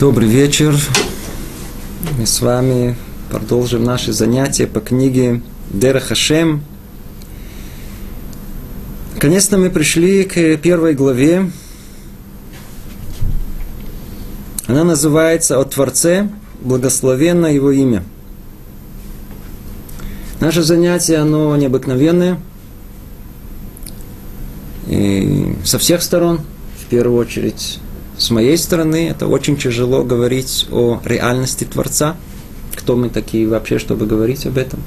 Добрый вечер. Мы с вами продолжим наши занятия по книге Дера Хашем. Наконец-то мы пришли к первой главе. Она называется «О Творце, благословенно Его имя». Наше занятие, оно необыкновенное. И со всех сторон, в первую очередь, с моей стороны, это очень тяжело говорить о реальности Творца. Кто мы такие вообще, чтобы говорить об этом?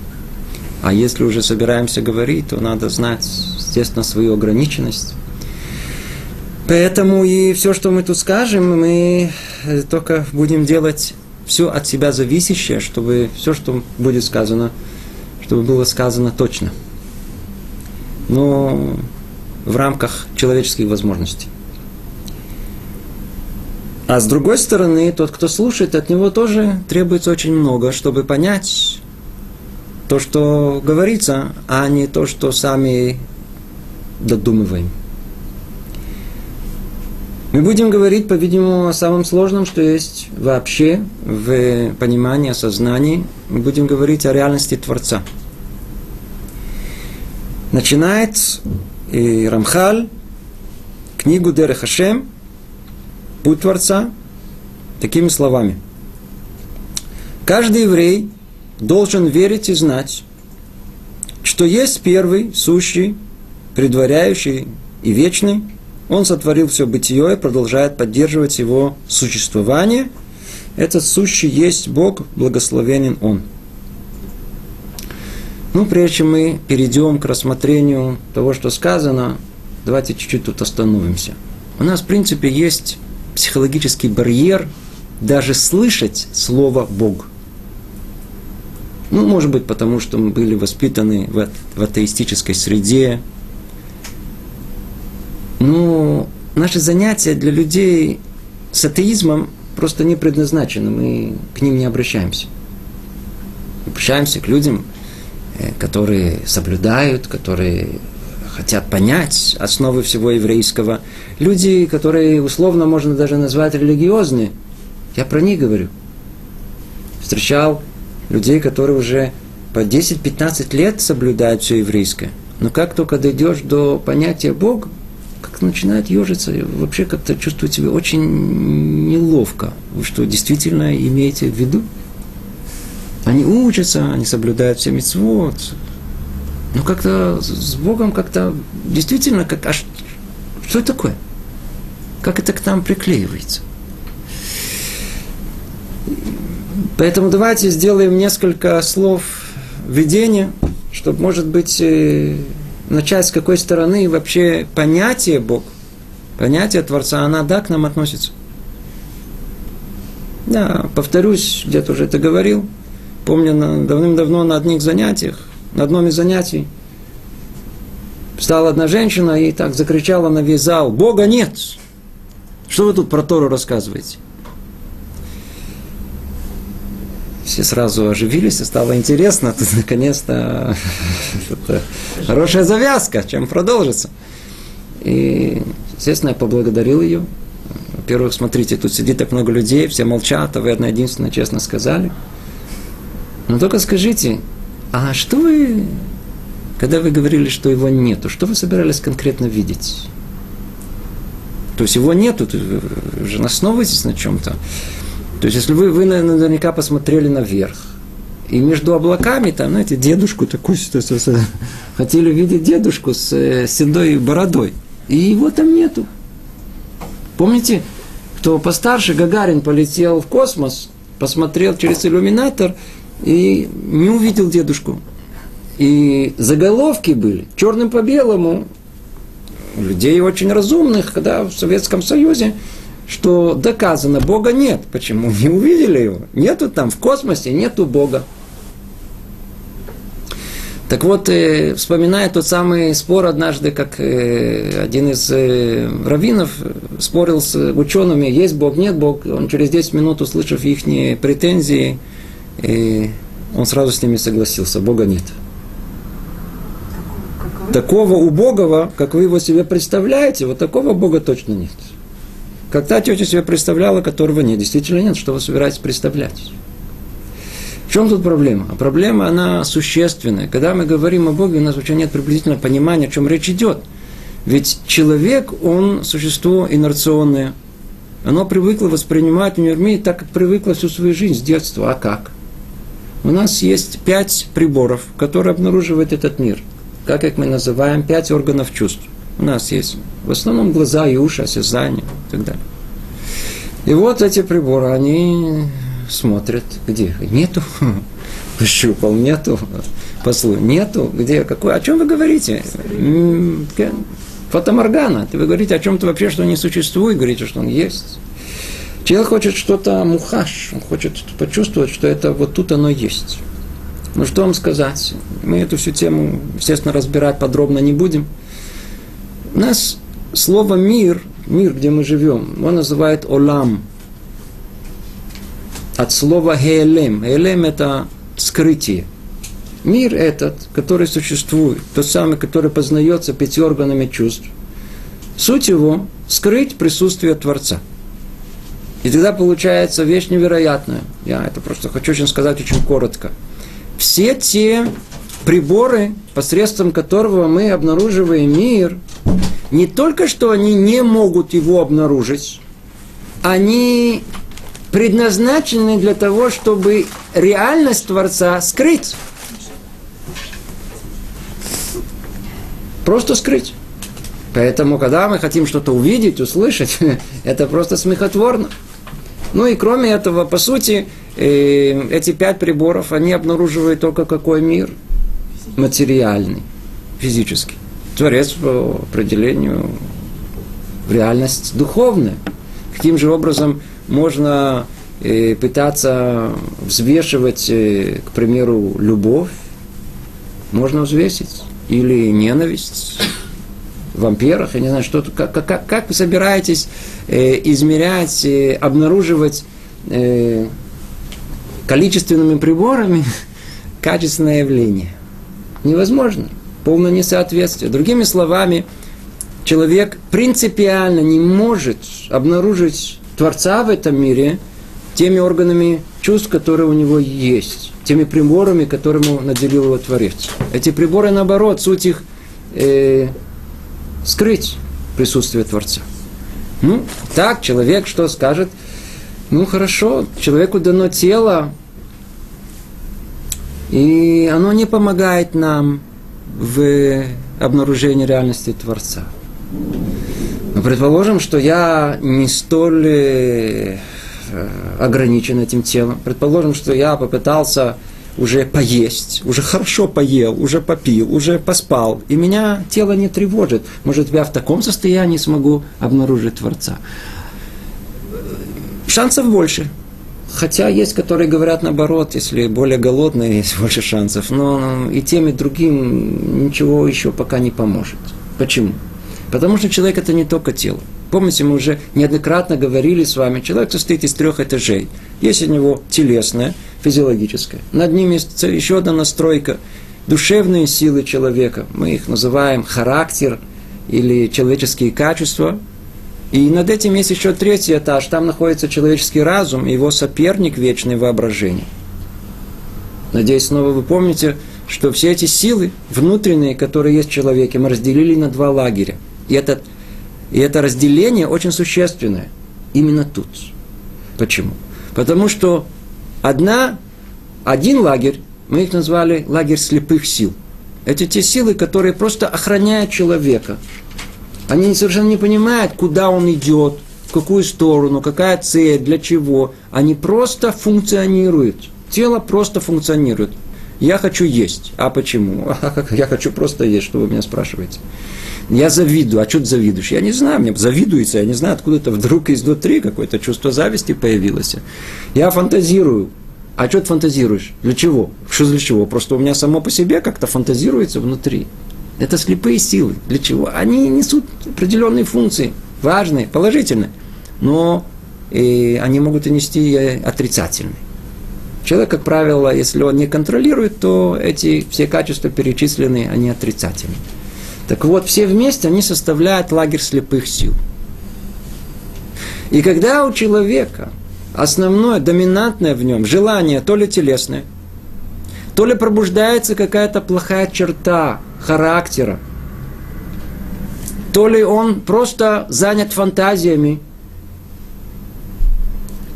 А если уже собираемся говорить, то надо знать, естественно, свою ограниченность. Поэтому и все, что мы тут скажем, мы только будем делать все от себя зависящее, чтобы все, что будет сказано, чтобы было сказано точно. Но в рамках человеческих возможностей. А с другой стороны, тот, кто слушает, от него тоже требуется очень много, чтобы понять то, что говорится, а не то, что сами додумываем. Мы будем говорить, по-видимому, о самом сложном, что есть вообще в понимании, осознании. Мы будем говорить о реальности Творца. Начинает и Рамхаль книгу Дерех Хашем, Путь Творца, такими словами. Каждый еврей должен верить и знать, что есть первый, сущий, предваряющий и вечный. Он сотворил все бытие и продолжает поддерживать его существование. Этот сущий есть Бог, благословенен Он. Ну, прежде чем мы перейдем к рассмотрению того, что сказано, давайте чуть-чуть тут остановимся. У нас, в принципе, есть психологический барьер даже слышать слово «Бог». Ну, может быть, потому что мы были воспитаны в, в атеистической среде. Но наши занятия для людей с атеизмом просто не предназначены. Мы к ним не обращаемся. Обращаемся к людям, э, которые соблюдают, которые хотят понять основы всего еврейского. Люди, которые условно можно даже назвать религиозные. Я про них говорю. Встречал людей, которые уже по 10-15 лет соблюдают все еврейское. Но как только дойдешь до понятия Бога, как начинает ежиться, вообще как-то чувствует себя очень неловко. Вы что, действительно имеете в виду? Они учатся, они соблюдают все митцвот, ну как-то с Богом как-то действительно, как, а что это такое? Как это к нам приклеивается? Поэтому давайте сделаем несколько слов введения, чтобы, может быть, э, начать с какой стороны вообще понятие Бог, понятие Творца, она да, к нам относится. Да, повторюсь, где-то уже это говорил. Помню, давным-давно на одних занятиях на одном из занятий встала одна женщина и так закричала на весь зал, Бога нет! Что вы тут про Тору рассказываете? Все сразу оживились, и стало интересно. Тут наконец-то хорошая завязка, чем продолжится. И, естественно, я поблагодарил ее. Во-первых, смотрите, тут сидит так много людей, все молчат, а вы одна единственная честно сказали. Но только скажите, а что вы, когда вы говорили, что его нету, что вы собирались конкретно видеть? То есть его нету, вы же основываетесь на чем-то. То есть, если вы, вы наверняка посмотрели наверх, и между облаками, там, знаете, дедушку такую, хотели видеть дедушку с э, седой бородой, и его там нету. Помните, кто постарше, Гагарин полетел в космос, посмотрел через иллюминатор, и не увидел дедушку. И заголовки были черным по белому, людей очень разумных, когда в Советском Союзе, что доказано, Бога нет. Почему? Не увидели его. Нету там в космосе, нету Бога. Так вот, э, вспоминая тот самый спор однажды, как э, один из э, раввинов спорил с учеными, есть Бог, нет Бог, он через 10 минут, услышав их претензии, и он сразу с ними согласился. Бога нет. Такого убогого, как вы его себе представляете, вот такого Бога точно нет. Как та тетя себе представляла, которого нет. Действительно нет, что вы собираетесь представлять. В чем тут проблема? А проблема, она существенная. Когда мы говорим о Боге, у нас вообще нет приблизительного понимания, о чем речь идет. Ведь человек, он существо инерционное. Оно привыкло воспринимать мир так, как привыкло всю свою жизнь с детства. А как? У нас есть пять приборов, которые обнаруживают этот мир. Как их мы называем? Пять органов чувств. У нас есть в основном глаза и уши, осязание и так далее. И вот эти приборы, они смотрят, где нету, пощупал, нету, послу, нету, где, какой, о чем вы говорите? Фотоморгана, вы говорите о чем-то вообще, что не существует, говорите, что он есть. Человек хочет что-то мухаш, он хочет почувствовать, что это вот тут оно есть. Ну что вам сказать? Мы эту всю тему, естественно, разбирать подробно не будем. У нас слово мир, мир, где мы живем, он называет олам – от слова «хеэлем». «Хеэлем» – это скрытие. Мир этот, который существует, тот самый, который познается пяти органами чувств, суть его – скрыть присутствие Творца. И тогда получается вещь невероятная. Я это просто хочу очень сказать очень коротко. Все те приборы, посредством которого мы обнаруживаем мир, не только что они не могут его обнаружить, они предназначены для того, чтобы реальность Творца скрыть. Просто скрыть. Поэтому, когда мы хотим что-то увидеть, услышать, это просто смехотворно. Ну и кроме этого, по сути, э, эти пять приборов, они обнаруживают только какой мир? Материальный, физический. Творец по определению в реальность духовная. Каким же образом можно э, пытаться взвешивать, э, к примеру, любовь, можно взвесить, или ненависть, вампирах, я не знаю, что как, как, как вы собираетесь э, измерять, э, обнаруживать э, количественными приборами качественное явление? Невозможно. Полное несоответствие. Другими словами, человек принципиально не может обнаружить Творца в этом мире теми органами чувств, которые у него есть, теми приборами, которому наделил его Творец. Эти приборы, наоборот, суть их э, скрыть присутствие Творца. Ну, так человек что скажет? Ну, хорошо, человеку дано тело, и оно не помогает нам в обнаружении реальности Творца. Но предположим, что я не столь э, ограничен этим телом. Предположим, что я попытался уже поесть, уже хорошо поел, уже попил, уже поспал, и меня тело не тревожит. Может, я в таком состоянии смогу обнаружить Творца. Шансов больше. Хотя есть, которые говорят наоборот, если более голодные, есть больше шансов. Но и тем, и другим ничего еще пока не поможет. Почему? Потому что человек это не только тело. Помните, мы уже неоднократно говорили с вами, человек состоит из трех этажей. Есть у него телесное, физиологическое. Над ним есть еще одна настройка. Душевные силы человека. Мы их называем характер или человеческие качества. И над этим есть еще третий этаж. Там находится человеческий разум его соперник вечное воображение. Надеюсь, снова вы помните, что все эти силы внутренние, которые есть в человеке, мы разделили на два лагеря – и это, и это разделение очень существенное. Именно тут. Почему? Потому что одна, один лагерь, мы их назвали лагерь слепых сил. Это те силы, которые просто охраняют человека. Они совершенно не понимают, куда он идет, в какую сторону, какая цель, для чего. Они просто функционируют. Тело просто функционирует. Я хочу есть. А почему? Я хочу просто есть, что вы меня спрашиваете. Я завидую. А что ты завидуешь? Я не знаю, мне завидуется, я не знаю, откуда это вдруг изнутри какое-то чувство зависти появилось. Я фантазирую. А что ты фантазируешь? Для чего? Что для чего? Просто у меня само по себе как-то фантазируется внутри. Это слепые силы. Для чего? Они несут определенные функции, важные, положительные. Но и они могут и нести отрицательные. Человек, как правило, если он не контролирует, то эти все качества перечисленные, они отрицательные. Так вот, все вместе они составляют лагерь слепых сил. И когда у человека основное, доминантное в нем желание то ли телесное, то ли пробуждается какая-то плохая черта характера, то ли он просто занят фантазиями.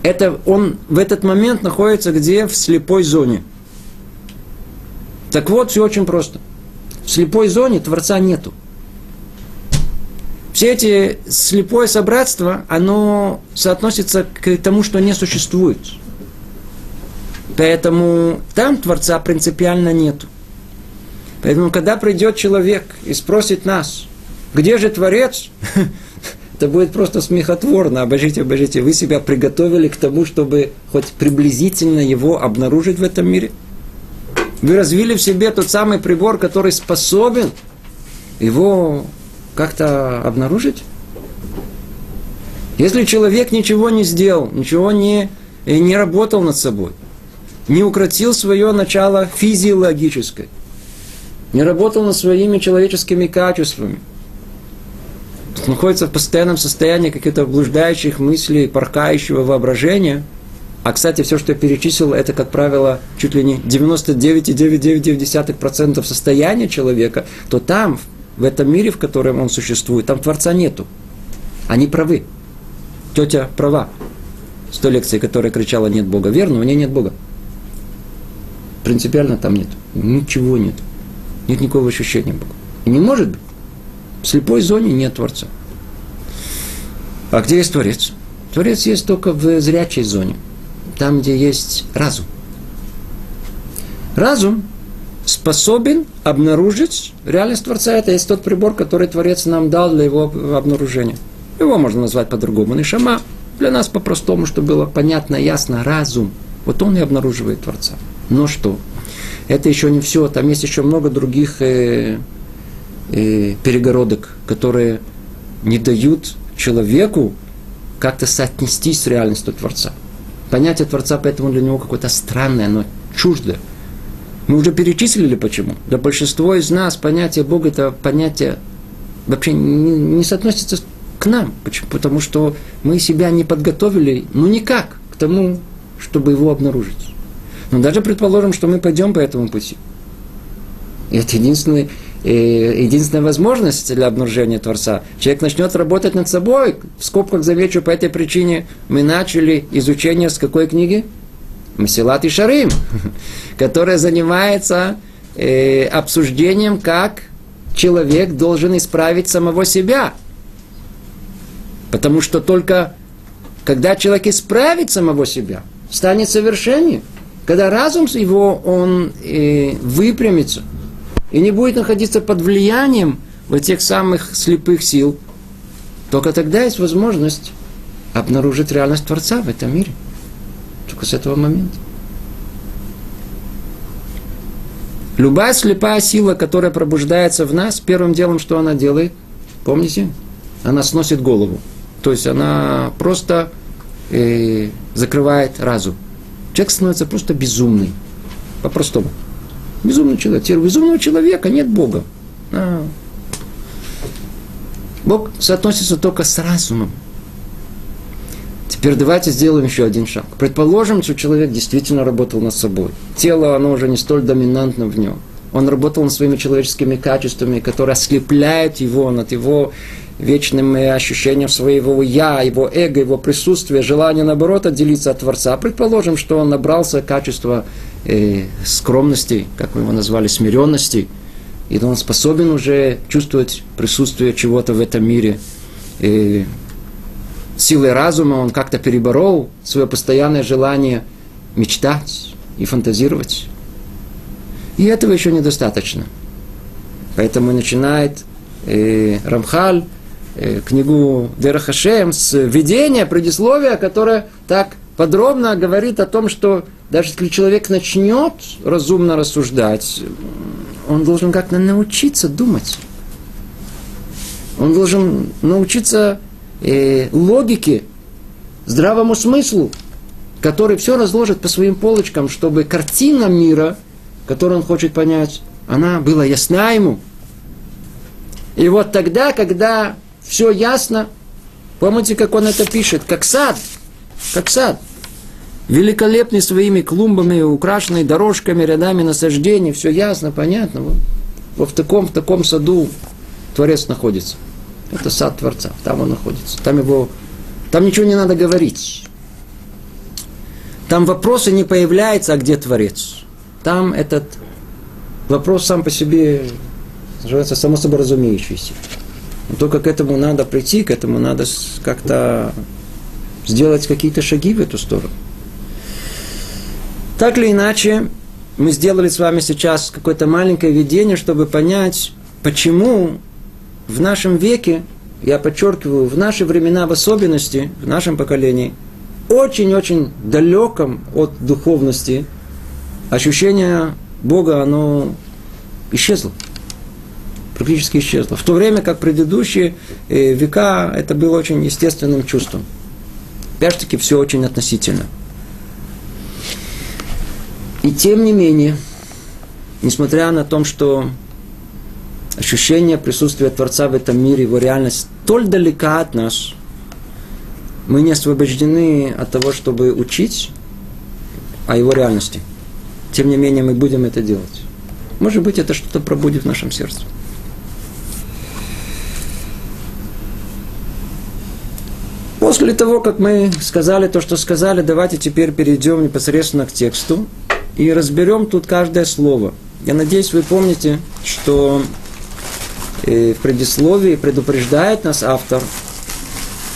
Это он в этот момент находится где? В слепой зоне. Так вот, все очень просто. В слепой зоне Творца нету. Все эти слепое собратство, оно соотносится к тому, что не существует. Поэтому там Творца принципиально нету. Поэтому, когда придет человек и спросит нас, где же Творец? Это будет просто смехотворно. Обожите, обожите. Вы себя приготовили к тому, чтобы хоть приблизительно его обнаружить в этом мире? Вы развили в себе тот самый прибор, который способен его как-то обнаружить? Если человек ничего не сделал, ничего не, не работал над собой, не укротил свое начало физиологическое, не работал над своими человеческими качествами – находится в постоянном состоянии каких-то блуждающих мыслей, порхающего воображения. А, кстати, все, что я перечислил, это, как правило, чуть ли не 99,999% состояния человека, то там, в этом мире, в котором он существует, там Творца нету. Они правы. Тетя права. С той лекции, которая кричала «нет Бога». Верно, у нее нет Бога. Принципиально там нет. Ничего нет. Нет никакого ощущения Бога. И не может быть. В слепой зоне нет Творца. А где есть Творец? Творец есть только в зрячей зоне, там, где есть разум. Разум способен обнаружить реальность Творца. Это есть тот прибор, который Творец нам дал для его обнаружения. Его можно назвать по-другому. Нишама для нас по-простому, чтобы было понятно, ясно, разум. Вот он и обнаруживает Творца. Но что? Это еще не все. Там есть еще много других э, э, перегородок, которые не дают человеку как-то соотнестись с реальностью Творца. Понятие Творца поэтому для него какое-то странное, оно чуждое. Мы уже перечислили почему. Для большинства из нас понятие Бога это понятие вообще не, не соотносится к нам. Почему? Потому что мы себя не подготовили, ну никак, к тому, чтобы его обнаружить. Но даже предположим, что мы пойдем по этому пути. И это единственный и единственная возможность для обнаружения Творца. Человек начнет работать над собой. В скобках замечу, по этой причине мы начали изучение с какой книги? Масилат и Шарим, которая занимается э, обсуждением, как человек должен исправить самого себя. Потому что только когда человек исправит самого себя, станет совершеннее, когда разум его, он э, выпрямится – и не будет находиться под влиянием вот тех самых слепых сил, только тогда есть возможность обнаружить реальность Творца в этом мире. Только с этого момента. Любая слепая сила, которая пробуждается в нас, первым делом, что она делает, помните? Она сносит голову. То есть она просто э, закрывает разум. Человек становится просто безумный. По-простому. Безумный человек. Теперь у безумного человека нет Бога. А. Бог соотносится только с разумом. Теперь давайте сделаем еще один шаг. Предположим, что человек действительно работал над собой. Тело, оно уже не столь доминантно в нем. Он работал над своими человеческими качествами, которые ослепляют его над его вечным ощущением своего «я», его эго, его присутствия, желание, наоборот, отделиться от Творца. Предположим, что он набрался качества э, скромности, как мы его назвали, смиренности, и он способен уже чувствовать присутствие чего-то в этом мире. И силой разума он как-то переборол свое постоянное желание мечтать и фантазировать. И этого еще недостаточно. Поэтому начинает э, Рамхаль э, книгу Дерахашем с введения, предисловия, которое так подробно говорит о том, что даже если человек начнет разумно рассуждать, он должен как-то научиться думать. Он должен научиться э, логике, здравому смыслу, который все разложит по своим полочкам, чтобы картина мира, которую он хочет понять, она была ясна ему. И вот тогда, когда все ясно, Помните, как он это пишет? Как сад. Как сад. Великолепный своими клумбами, украшенный дорожками, рядами насаждений. Все ясно, понятно. Вот, вот в, таком, в таком саду Творец находится. Это сад Творца. Там он находится. Там его... Там ничего не надо говорить. Там вопросы не появляются, а где Творец. Там этот вопрос сам по себе называется само собой разумеющийся. Но только к этому надо прийти, к этому надо как-то сделать какие-то шаги в эту сторону. Так или иначе, мы сделали с вами сейчас какое-то маленькое видение, чтобы понять, почему в нашем веке, я подчеркиваю, в наши времена в особенности, в нашем поколении, очень-очень далеком от духовности, ощущение Бога, оно исчезло практически исчезла. В то время как предыдущие э, века это было очень естественным чувством. Опять же таки, все очень относительно. И тем не менее, несмотря на то, что ощущение присутствия Творца в этом мире, его реальность столь далека от нас, мы не освобождены от того, чтобы учить о его реальности. Тем не менее, мы будем это делать. Может быть, это что-то пробудет в нашем сердце. После того, как мы сказали то, что сказали, давайте теперь перейдем непосредственно к тексту и разберем тут каждое слово. Я надеюсь, вы помните, что э, в предисловии предупреждает нас автор,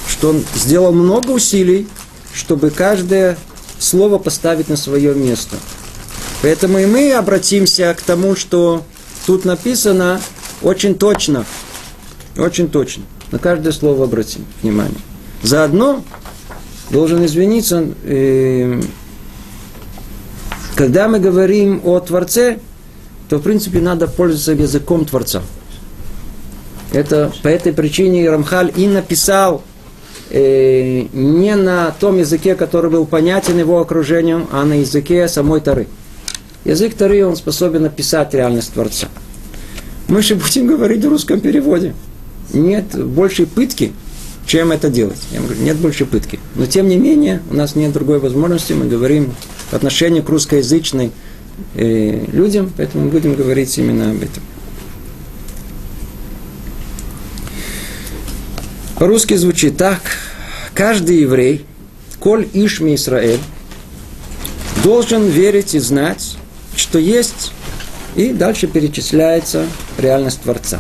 что он сделал много усилий, чтобы каждое слово поставить на свое место. Поэтому и мы обратимся к тому, что тут написано очень точно. Очень точно. На каждое слово обратим внимание. Заодно должен извиниться, э, когда мы говорим о Творце, то в принципе надо пользоваться языком Творца. Это по этой причине Рамхаль и написал э, не на том языке, который был понятен его окружению, а на языке самой Тары. Язык Тары, он способен описать реальность Творца. Мы же будем говорить в русском переводе. Нет большей пытки, чем это делать. Я говорю, нет больше пытки. Но тем не менее, у нас нет другой возможности, мы говорим в отношении к русскоязычной э, людям, поэтому будем говорить именно об этом. По-русски звучит так. Каждый еврей, коль Ишми Исраэль, должен верить и знать, что есть, и дальше перечисляется реальность Творца.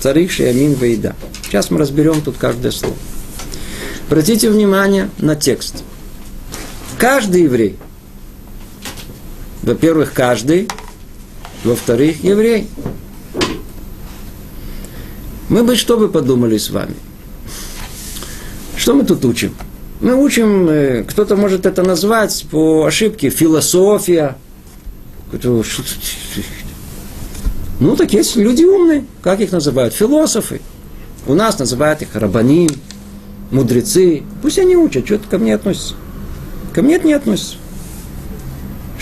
Царих Шиамин Вейда. Сейчас мы разберем тут каждое слово. Обратите внимание на текст. Каждый еврей. Во-первых, каждый. Во-вторых, еврей. Мы бы что бы подумали с вами? Что мы тут учим? Мы учим, э, кто-то может это назвать по ошибке, философия. Ну, так есть люди умные. Как их называют? Философы. У нас называют их рабаним, мудрецы, пусть они учат, что это ко мне относится. Ко мне это не относится.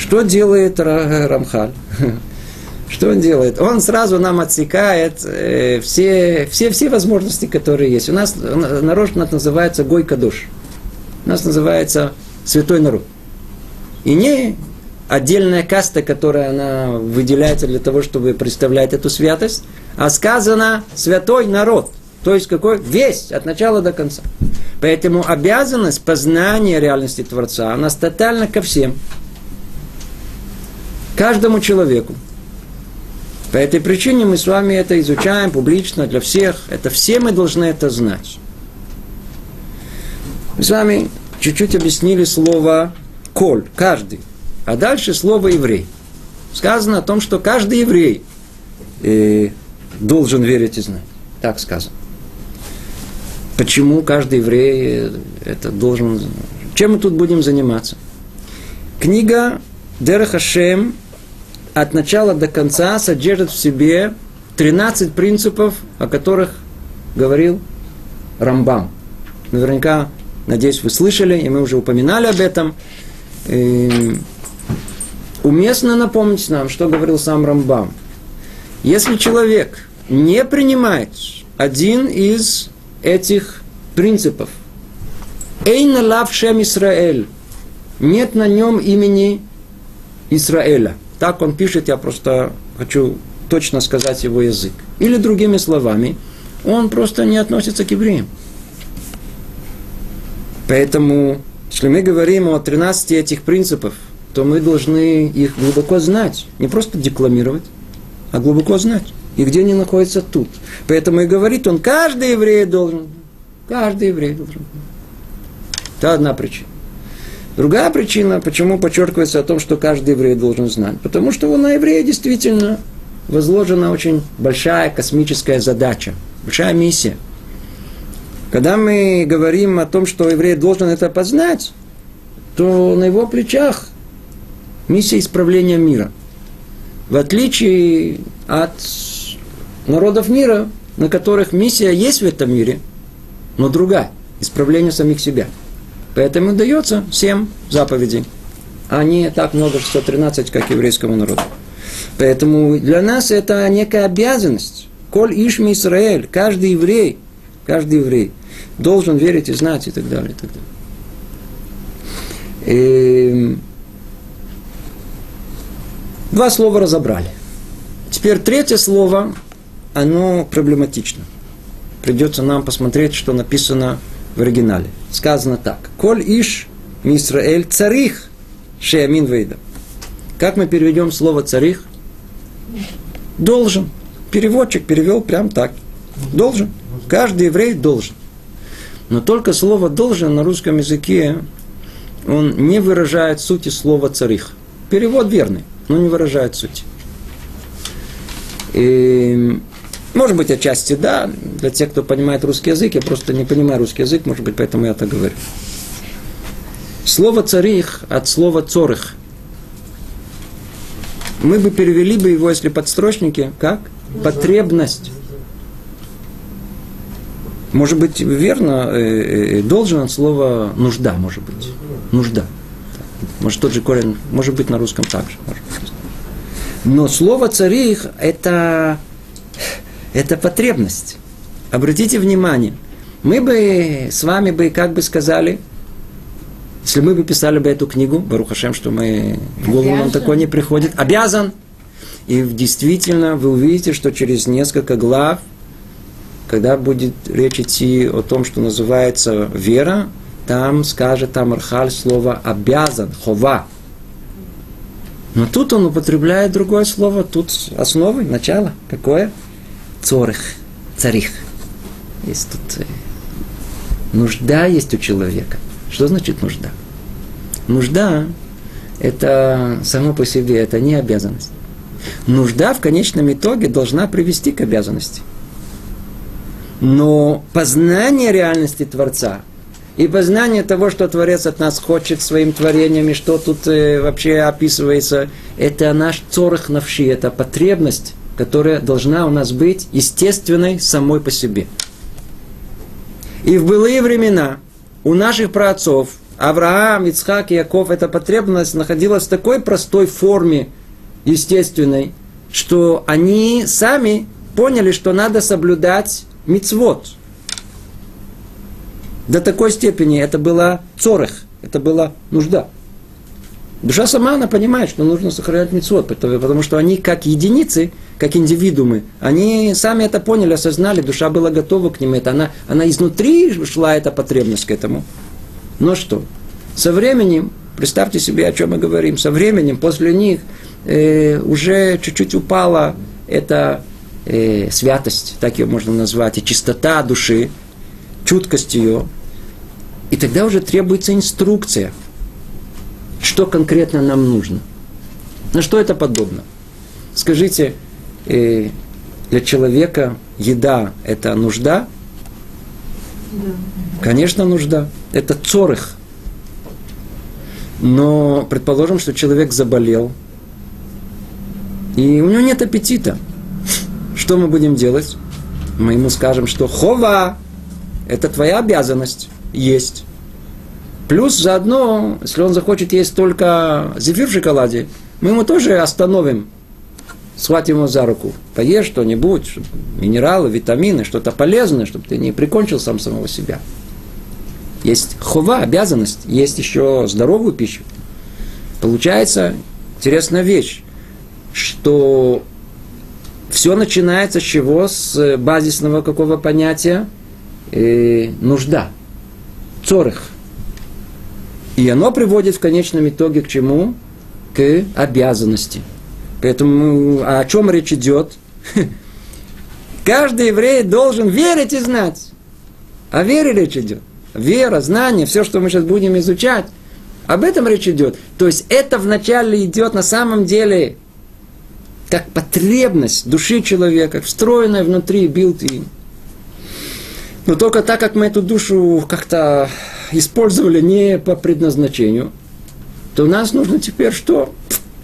Что делает Рамхаль? Что он делает? Он сразу нам отсекает э, все, все, все возможности, которые есть. У нас народ у нас называется Гой Кадуш. У нас называется святой народ. И не отдельная каста, которая она выделяется для того, чтобы представлять эту святость, а сказано святой народ – то есть какой? Весь, от начала до конца. Поэтому обязанность познания реальности Творца, она тотально ко всем. Каждому человеку. По этой причине мы с вами это изучаем публично для всех. Это все мы должны это знать. Мы с вами чуть-чуть объяснили слово «коль», «каждый». А дальше слово «еврей». Сказано о том, что каждый еврей э, должен верить и знать. Так сказано. Почему каждый еврей это должен... Чем мы тут будем заниматься? Книга Дерахашем от начала до конца содержит в себе 13 принципов, о которых говорил Рамбам. Наверняка, надеюсь, вы слышали, и мы уже упоминали об этом. И уместно напомнить нам, что говорил сам Рамбам. Если человек не принимает один из этих принципов, Эйна лав шем Исраэль. Нет на нем имени Израиля. Так он пишет, я просто хочу точно сказать его язык. Или другими словами, он просто не относится к евреям. Поэтому, если мы говорим о 13 этих принципах, то мы должны их глубоко знать. Не просто декламировать, а глубоко знать. И где они находятся тут. Поэтому и говорит он, каждый еврей должен. Каждый еврей должен. Это одна причина. Другая причина, почему подчеркивается о том, что каждый еврей должен знать. Потому что на еврея действительно возложена очень большая космическая задача, большая миссия. Когда мы говорим о том, что еврей должен это познать, то на его плечах миссия исправления мира. В отличие от народов мира, на которых миссия есть в этом мире, но другая – исправление самих себя. Поэтому дается семь заповедей, а не так много, 613, как еврейскому народу. Поэтому для нас это некая обязанность. Коль Ишми Израиль, каждый еврей, каждый еврей должен верить и знать и так далее. И так далее. И... Эм, два слова разобрали. Теперь третье слово, оно проблематично. Придется нам посмотреть, что написано в оригинале. Сказано так. Коль иш Мисраэль царих шеямин вейда. Как мы переведем слово царих? Должен. Переводчик перевел прям так. Должен. Каждый еврей должен. Но только слово «должен» на русском языке, он не выражает сути слова «царих». Перевод верный, но не выражает сути. И, может быть, отчасти да, для тех, кто понимает русский язык, я просто не понимаю русский язык, может быть, поэтому я так говорю. Слово «царих» от слова «цорых» мы бы перевели бы его, если подстрочники, как? Потребность. Может быть, верно, э, э, должен от слова нужда, может быть. Нужда. Может, тот же корень, может быть, на русском также. Но слово царих это, это потребность. Обратите внимание, мы бы с вами бы, как бы сказали, если мы бы писали бы эту книгу, Барухашем, что мы, в голову нам такое не приходит, обязан. И действительно, вы увидите, что через несколько глав, когда будет речь идти о том, что называется вера, там скажет Амархаль слово обязан, хова. Но тут он употребляет другое слово, тут основы, начало. Какое? Цорых, царих. Есть тут э, нужда есть у человека – что значит нужда? Нужда – это само по себе, это не обязанность. Нужда в конечном итоге должна привести к обязанности. Но познание реальности Творца и познание того, что Творец от нас хочет своим творением, и что тут э, вообще описывается, это наш цорах навши, это потребность, которая должна у нас быть естественной самой по себе. И в былые времена – у наших праотцов, Авраам, Ицхак Яков, эта потребность находилась в такой простой форме, естественной, что они сами поняли, что надо соблюдать мицвод. До такой степени это была цорых, это была нужда. Душа сама, она понимает, что нужно сохранять мицвод, потому что они как единицы, как индивидуумы, они сами это поняли, осознали, душа была готова к ним. Это она, она изнутри шла эта потребность к этому. Но что? Со временем, представьте себе, о чем мы говорим, со временем после них э, уже чуть-чуть упала эта э, святость, так ее можно назвать, и чистота души, чуткость ее. И тогда уже требуется инструкция – что конкретно нам нужно. На что это подобно? Скажите, э, для человека еда – это нужда? Да. Конечно, нужда. Это цорых. Но предположим, что человек заболел, и у него нет аппетита. Что мы будем делать? Мы ему скажем, что хова – это твоя обязанность есть. Плюс заодно, если он захочет есть только зефир в шоколаде, мы ему тоже остановим, схватим его за руку. Поешь что-нибудь, минералы, витамины, что-то полезное, чтобы ты не прикончил сам самого себя. есть хова, обязанность, есть еще здоровую пищу. Получается интересная вещь, что все начинается с чего? С базисного какого понятия? Э, нужда. Цорых. И оно приводит в конечном итоге к чему? К обязанности. Поэтому о чем речь идет? Каждый еврей должен верить и знать. О вере речь идет. Вера, знание, все, что мы сейчас будем изучать, об этом речь идет. То есть это вначале идет на самом деле как потребность души человека, встроенная внутри билты. Но только так как мы эту душу как-то использовали не по предназначению, то нас нужно теперь что?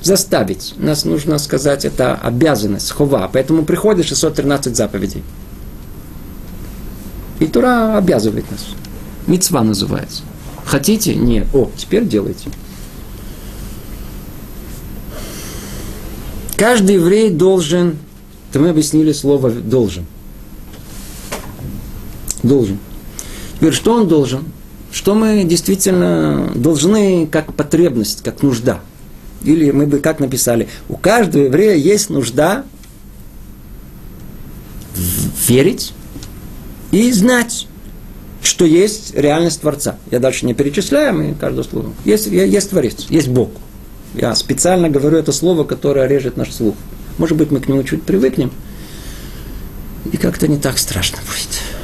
Заставить. Нас нужно сказать, это обязанность, хова. Поэтому приходит 613 заповедей. И Тура обязывает нас. Мецва называется. Хотите? Нет. О, теперь делайте. Каждый еврей должен, это мы объяснили слово должен. Должен. Теперь что он должен? Что мы действительно должны как потребность, как нужда. Или мы бы как написали, у каждого еврея есть нужда верить и знать, что есть реальность Творца. Я дальше не перечисляю, мы каждое слово. Есть, есть Творец, есть Бог. Я специально говорю это слово, которое режет наш слух. Может быть, мы к нему чуть привыкнем, и как-то не так страшно будет.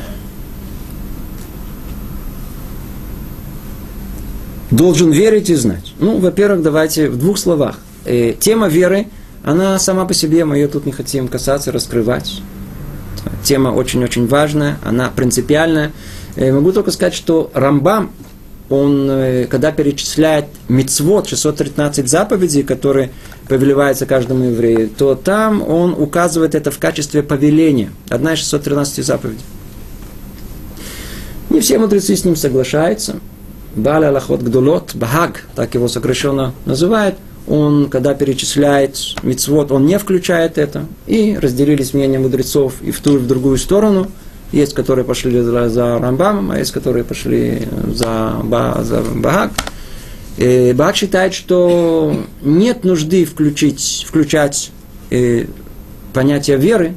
Должен верить и знать. Ну, во-первых, давайте в двух словах. Э, тема веры, она сама по себе, мы ее тут не хотим касаться, раскрывать. Тема очень-очень важная, она принципиальная. Э, могу только сказать, что Рамбам, он, э, когда перечисляет мицвод, 613 заповедей, которые повелеваются каждому еврею, то там он указывает это в качестве повеления. Одна из 613 заповедей. Не все мудрецы с ним соглашаются. Баля Аллахот Гдулот, Багаг, так его сокращенно называют, он, когда перечисляет мицвод, он не включает это. И разделились мнения мудрецов и в ту, и в другую сторону – есть, которые пошли за, за Рамбамом, а есть, которые пошли за, ба, за Багак. И Багак считает, что нет нужды включить, включать э, понятие веры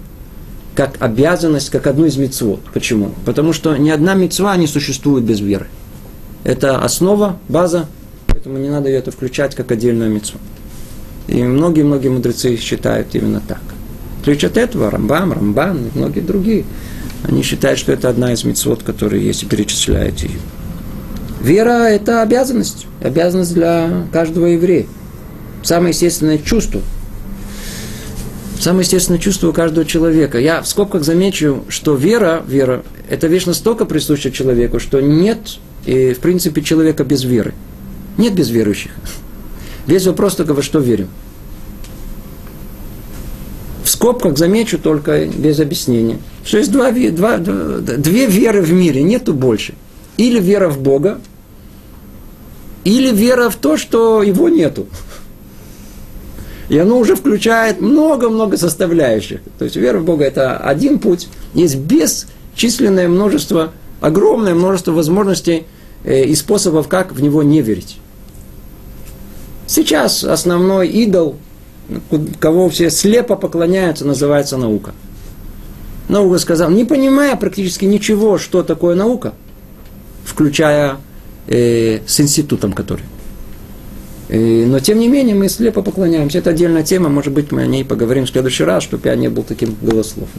как обязанность, как одну из мецвод. Почему? Потому что ни одна мецва не существует без веры. Это основа, база, поэтому не надо ее это включать как отдельную мецву. И многие-многие мудрецы считают именно так. Ключ от этого Рамбам, Рамбан и многие другие – они считают, что это одна из мецвод, которые есть и перечисляют ее. Вера – это обязанность, обязанность для каждого еврея. Самое естественное чувство. Самое естественное чувство у каждого человека. Я в скобках замечу, что вера, вера – это вещь настолько присуща человеку, что нет, и, в принципе, человека без веры. Нет без верующих. Весь вопрос только во что верим. В скобках замечу только без объяснения – что есть два, два, два, две веры в мире, нету больше. Или вера в Бога, или вера в то, что его нету. И оно уже включает много-много составляющих. То есть вера в Бога – это один путь. Есть бесчисленное множество, огромное множество возможностей э, и способов, как в него не верить. Сейчас основной идол, кого все слепо поклоняются, называется наука – Наука сказал, не понимая практически ничего, что такое наука, включая э, с институтом, который. Э, но тем не менее мы слепо поклоняемся. Это отдельная тема, может быть, мы о ней поговорим в следующий раз, чтобы я не был таким голословным.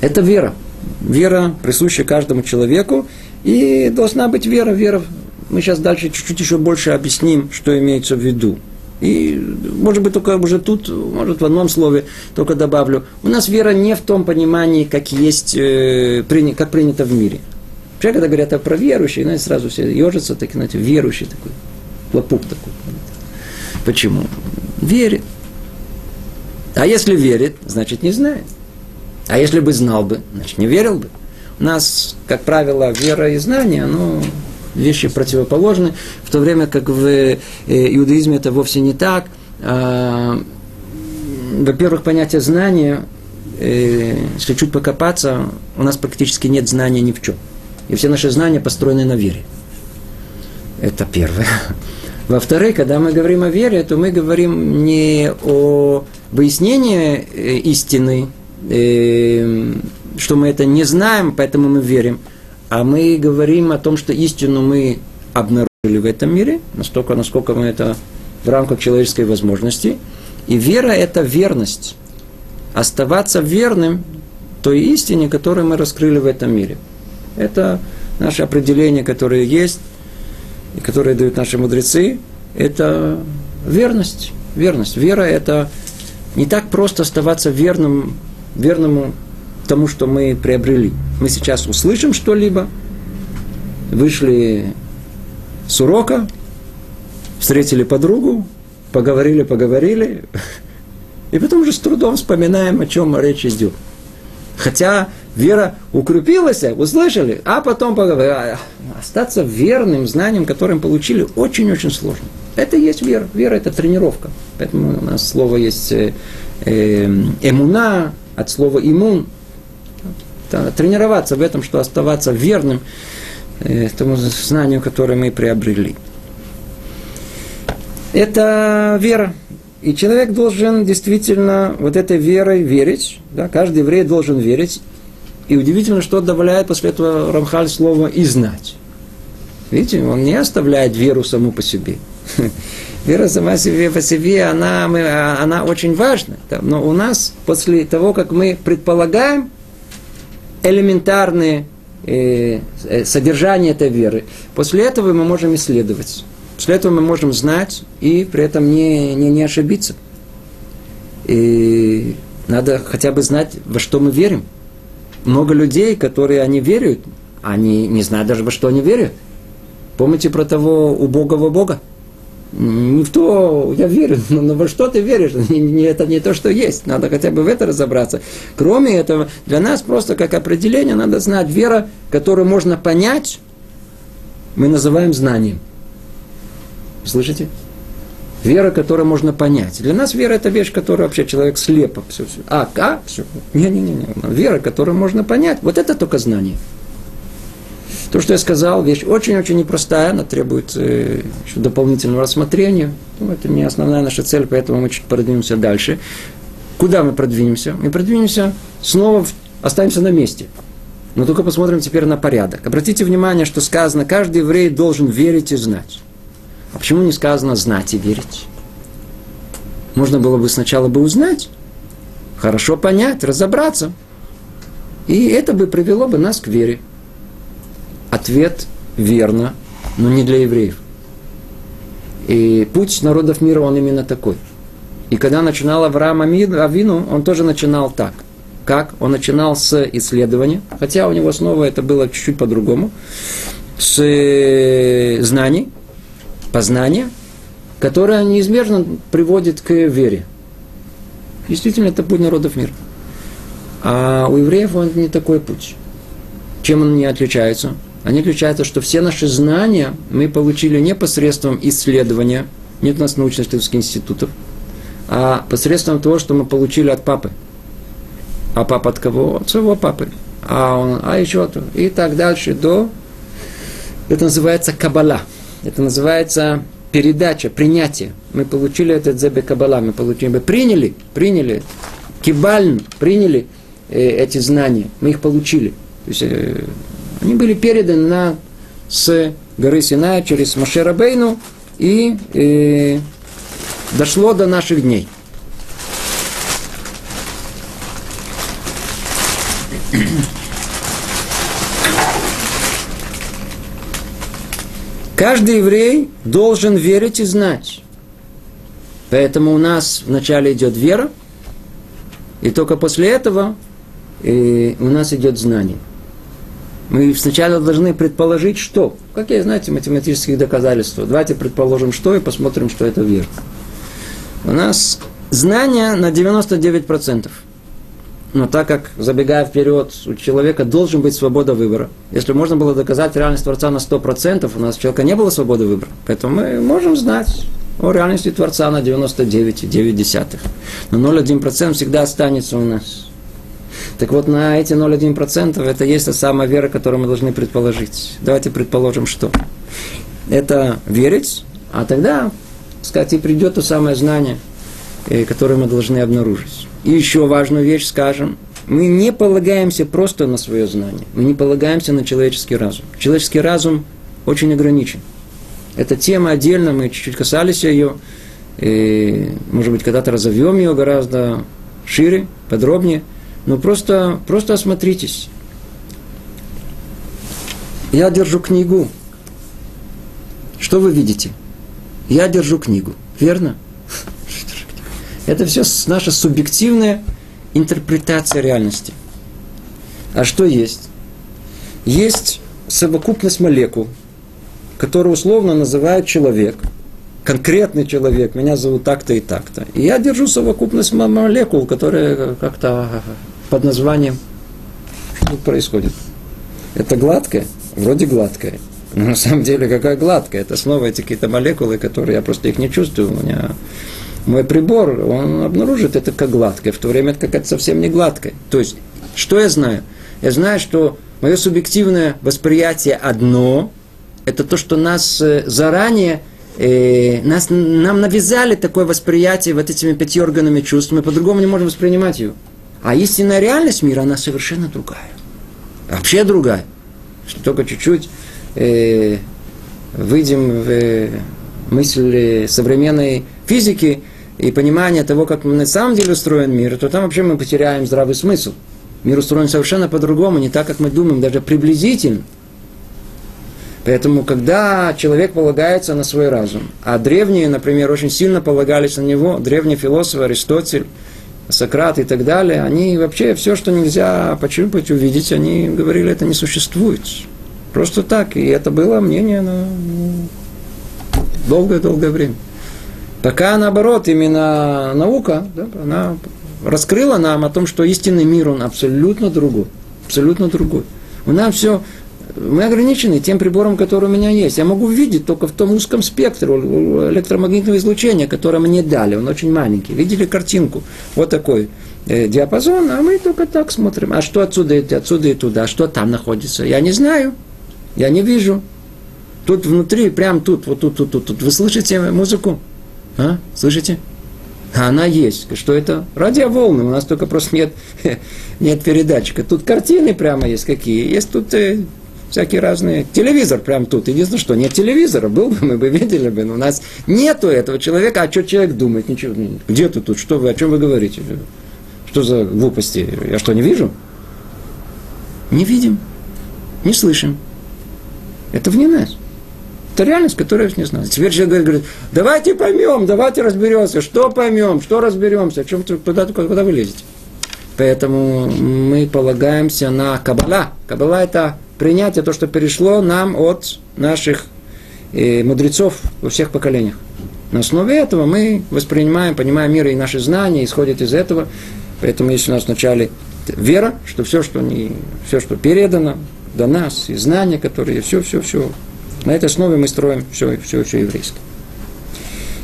Это вера. Вера присуща каждому человеку, и должна быть вера, вера. Мы сейчас дальше чуть-чуть еще больше объясним, что имеется в виду. И, может быть, только уже тут, может, в одном слове только добавлю. У нас вера не в том понимании, как есть, э, как принято в мире. Вообще, когда говорят про верующих, знаете, сразу все ежатся, так, знаете, верующий такой, лопух такой. Почему? Верит. А если верит, значит не знает. А если бы знал бы, значит не верил бы. У нас, как правило, вера и знание, оно вещи противоположны, в то время как в э, иудаизме это вовсе не так. А, во-первых, понятие знания э, если чуть покопаться, у нас практически нет знания ни в чем. И все наши знания построены на вере. Это первое. Во-вторых, когда мы говорим о вере, то мы говорим не о выяснении э, истины, э, что мы это не знаем, поэтому мы верим, а мы говорим о том, что истину мы обнаружили в этом мире, настолько, насколько мы это в рамках человеческой возможности. И вера – это верность. Оставаться верным той истине, которую мы раскрыли в этом мире. Это наше определение, которое есть, и которое дают наши мудрецы, это верность. Верность. Вера – это не так просто оставаться верным, верному тому, что мы приобрели. Мы сейчас услышим что-либо, вышли с урока, встретили подругу, поговорили, поговорили, и потом уже с трудом вспоминаем, о чем речь идет. Хотя вера укрепилась, услышали, а потом поговорили. А, остаться верным знанием, которым получили, очень-очень сложно. Это и есть вера. Вера – это тренировка. Поэтому у нас слово есть э, э, эмуна, от слова иммун. Тренироваться в этом, что оставаться верным э, тому знанию, которое мы приобрели. Это вера. И человек должен действительно вот этой верой верить. Да? Каждый еврей должен верить. И удивительно, что добавляет после этого Рамхаль слово «и знать». Видите, он не оставляет веру саму по себе. Вера сама себе по себе, она, мы, она очень важна. Но у нас после того, как мы предполагаем элементарные э, э содержание этой веры, после этого мы можем исследовать. После этого мы можем знать и при этом не, не, не ошибиться. И надо хотя бы знать, во что мы верим. Много людей, которые они верят, они не знают даже, во что они верят. Помните про того убогого Бога? Не в то я верю, но, но во что ты веришь? Это не то, что есть. Надо хотя бы в это разобраться. Кроме этого, для нас просто как определение надо знать вера, которую можно понять, мы называем знанием. Слышите? Вера, которую можно понять. Для нас вера – это вещь, которая вообще человек слепо. Все, все. А, а, все. Не-не-не. Вера, которую можно понять. Вот это только знание. То, что я сказал, вещь очень-очень непростая, она требует э, еще дополнительного рассмотрения. Ну, это не основная наша цель, поэтому мы чуть продвинемся дальше. Куда мы продвинемся? Мы продвинемся снова, в, останемся на месте. Но только посмотрим теперь на порядок. Обратите внимание, что сказано, каждый еврей должен верить и знать. А почему не сказано знать и верить? Можно было бы сначала бы узнать, хорошо понять, разобраться. И это бы привело бы нас к вере. Ответ верно, но не для евреев. И путь народов мира, он именно такой. И когда начинал Авраам Авину, он тоже начинал так. Как? Он начинал с исследования, хотя у него снова это было чуть-чуть по-другому, с э, знаний, познание, которое неизбежно приводит к вере. Действительно, это путь народов мира. А у евреев он не такой путь. Чем он не отличается? Они отличаются, что все наши знания мы получили не посредством исследования, нет у нас научно-исследовательских институтов, а посредством того, что мы получили от папы. А папа от кого? От своего папы. А, он, а еще то. И так дальше до... Это называется кабала. Это называется передача, принятие. Мы получили этот зебе кабала, мы получили, мы приняли, приняли, кибальн, приняли э, эти знания, мы их получили. То есть, э, они были переданы на, с горы Синай через Машерабейну и э, дошло до наших дней. Каждый еврей должен верить и знать. Поэтому у нас вначале идет вера, и только после этого и у нас идет знание. Мы сначала должны предположить, что. Какие, знаете, математические доказательства. Давайте предположим, что, и посмотрим, что это верно. У нас знание на 99%. Но так как, забегая вперед, у человека должен быть свобода выбора. Если можно было доказать реальность Творца на 100%, у нас у человека не было свободы выбора. Поэтому мы можем знать о реальности Творца на 99,9. Но 0,1% всегда останется у нас. Так вот, на эти 0,1% это есть та самая вера, которую мы должны предположить. Давайте предположим, что. Это верить, а тогда, сказать, и придет то самое знание, э, которое мы должны обнаружить. И еще важную вещь скажем. Мы не полагаемся просто на свое знание. Мы не полагаемся на человеческий разум. Человеческий разум очень ограничен. Эта тема отдельно, мы чуть-чуть касались ее. И, может быть, когда-то разовьем ее гораздо шире, подробнее. Но просто, просто осмотритесь. Я держу книгу. Что вы видите? Я держу книгу. Верно? Это все наша субъективная интерпретация реальности. А что есть? Есть совокупность молекул, которую условно называют человек, конкретный человек, меня зовут так-то и так-то. И я держу совокупность молекул, которые как-то под названием тут происходит. Это гладкое? Вроде гладкое. Но на самом деле какая гладкая? Это снова эти какие-то молекулы, которые я просто их не чувствую. У меня мой прибор, он обнаружит это как гладкое, в то время это какая-то совсем не гладкая. То есть, что я знаю? Я знаю, что мое субъективное восприятие одно, это то, что нас э, заранее, э, нас, нам навязали такое восприятие вот этими пяти органами чувств, мы по-другому не можем воспринимать ее. А истинная реальность мира, она совершенно другая. Вообще другая. Что только чуть-чуть э, выйдем в э, мысль современной физики, и понимание того, как на самом деле устроен мир, то там вообще мы потеряем здравый смысл. Мир устроен совершенно по-другому, не так, как мы думаем, даже приблизительно. Поэтому, когда человек полагается на свой разум, а древние, например, очень сильно полагались на него, древние философы, Аристотель, Сократ и так далее, они вообще все, что нельзя почерпать, увидеть, они говорили, это не существует. Просто так. И это было мнение на долгое-долгое время. Пока, наоборот, именно наука, да, она раскрыла нам о том, что истинный мир, он абсолютно другой. Абсолютно другой. У нас все, мы ограничены тем прибором, который у меня есть. Я могу видеть только в том узком спектре электромагнитного излучения, которое мне дали. Он очень маленький. Видели картинку? Вот такой э, диапазон, а мы только так смотрим. А что отсюда, отсюда и туда? Что там находится? Я не знаю. Я не вижу. Тут внутри, прям тут, вот тут, тут, тут, тут. Вы слышите музыку? А? Слышите? А она есть. Что это? Радиоволны. У нас только просто нет, нет передатчика. Тут картины прямо есть какие. Есть тут э, всякие разные. Телевизор прямо тут. Единственное, что нет телевизора. Был бы, мы бы видели бы. Но у нас нету этого человека. А что человек думает? Ничего. Где ты тут? Что вы? О чем вы говорите? Что за глупости? Я что, не вижу? Не видим. Не слышим. Это вне нас. Это реальность, которую я не знаю. Теперь человек говорит, давайте поймем, давайте разберемся, что поймем, что разберемся, чем куда, куда вы лезете. Поэтому мы полагаемся на Каббала. Каббала – это принятие, то, что перешло нам от наших э, мудрецов во всех поколениях. На основе этого мы воспринимаем, понимаем мир и наши знания исходят из этого. Поэтому есть у нас вначале вера, что все, что, не, все, что передано до нас, и знания, которые, все, все, все на этой основе мы строим все, все, все еврейское.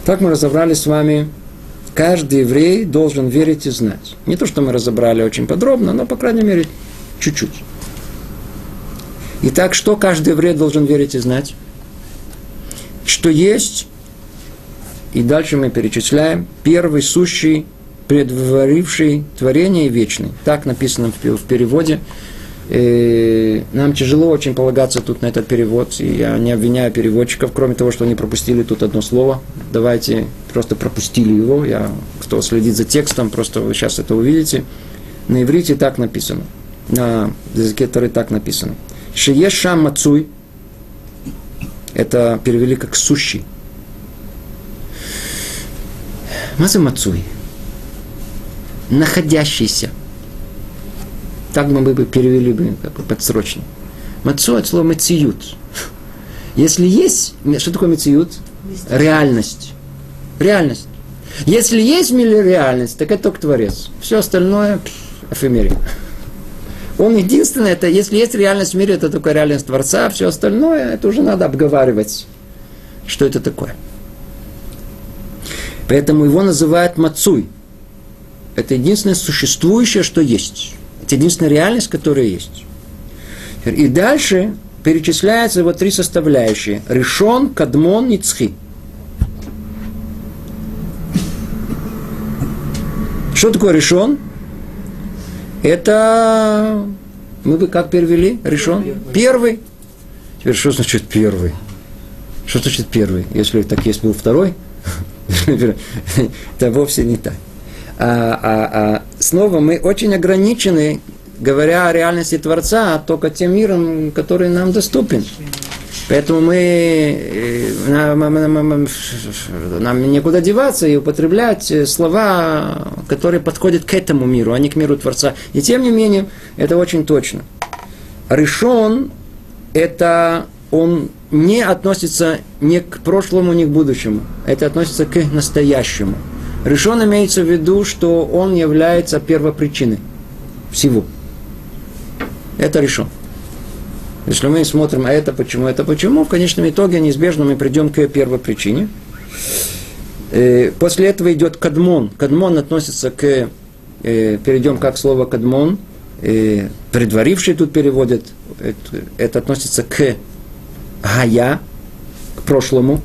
Так мы разобрали с вами, каждый еврей должен верить и знать. Не то, что мы разобрали очень подробно, но, по крайней мере, чуть-чуть. Итак, что каждый еврей должен верить и знать? Что есть, и дальше мы перечисляем, первый сущий, предваривший творение вечный. Так написано в переводе и нам тяжело очень полагаться тут на этот перевод, и я не обвиняю переводчиков, кроме того, что они пропустили тут одно слово. Давайте просто пропустили его. Я, кто следит за текстом, просто вы сейчас это увидите. На иврите так написано. На языке Торы так написано. Шиеш шам мацуй. Это перевели как сущий. Маза мацуй. Находящийся – так мы бы перевели бы как бы подсрочно. Мацо от слова мациют. Если есть, что такое мациют? Реальность. Реальность. Если есть реальность, так это только Творец. Все остальное эфемерия. Он единственный, это если есть реальность в мире, это только реальность Творца, а все остальное, это уже надо обговаривать, что это такое. Поэтому его называют Мацуй. Это единственное существующее, что есть. Это единственная реальность, которая есть. И дальше перечисляются вот три составляющие. Решон, Кадмон, Ницхи. Что такое решон? Это мы бы как перевели? Решен? Первый. Теперь что значит первый? Что значит первый? Если так есть был второй, это вовсе не так. А, а, а снова мы очень ограничены, говоря о реальности Творца, только тем миром, который нам доступен. Поэтому мы, э, нам, нам, нам некуда деваться и употреблять слова, которые подходят к этому миру, а не к миру Творца. И тем не менее, это очень точно. Решен – это он не относится ни к прошлому, ни к будущему. Это относится к настоящему. Решен имеется в виду, что он является первопричиной всего. Это решен. Если мы смотрим, а это почему, это почему, в конечном итоге неизбежно мы придем к первопричине. Э, после этого идет кадмон. Кадмон относится к, э, перейдем как слово кадмон, э, предваривший тут переводят, это, это относится к гая, к прошлому.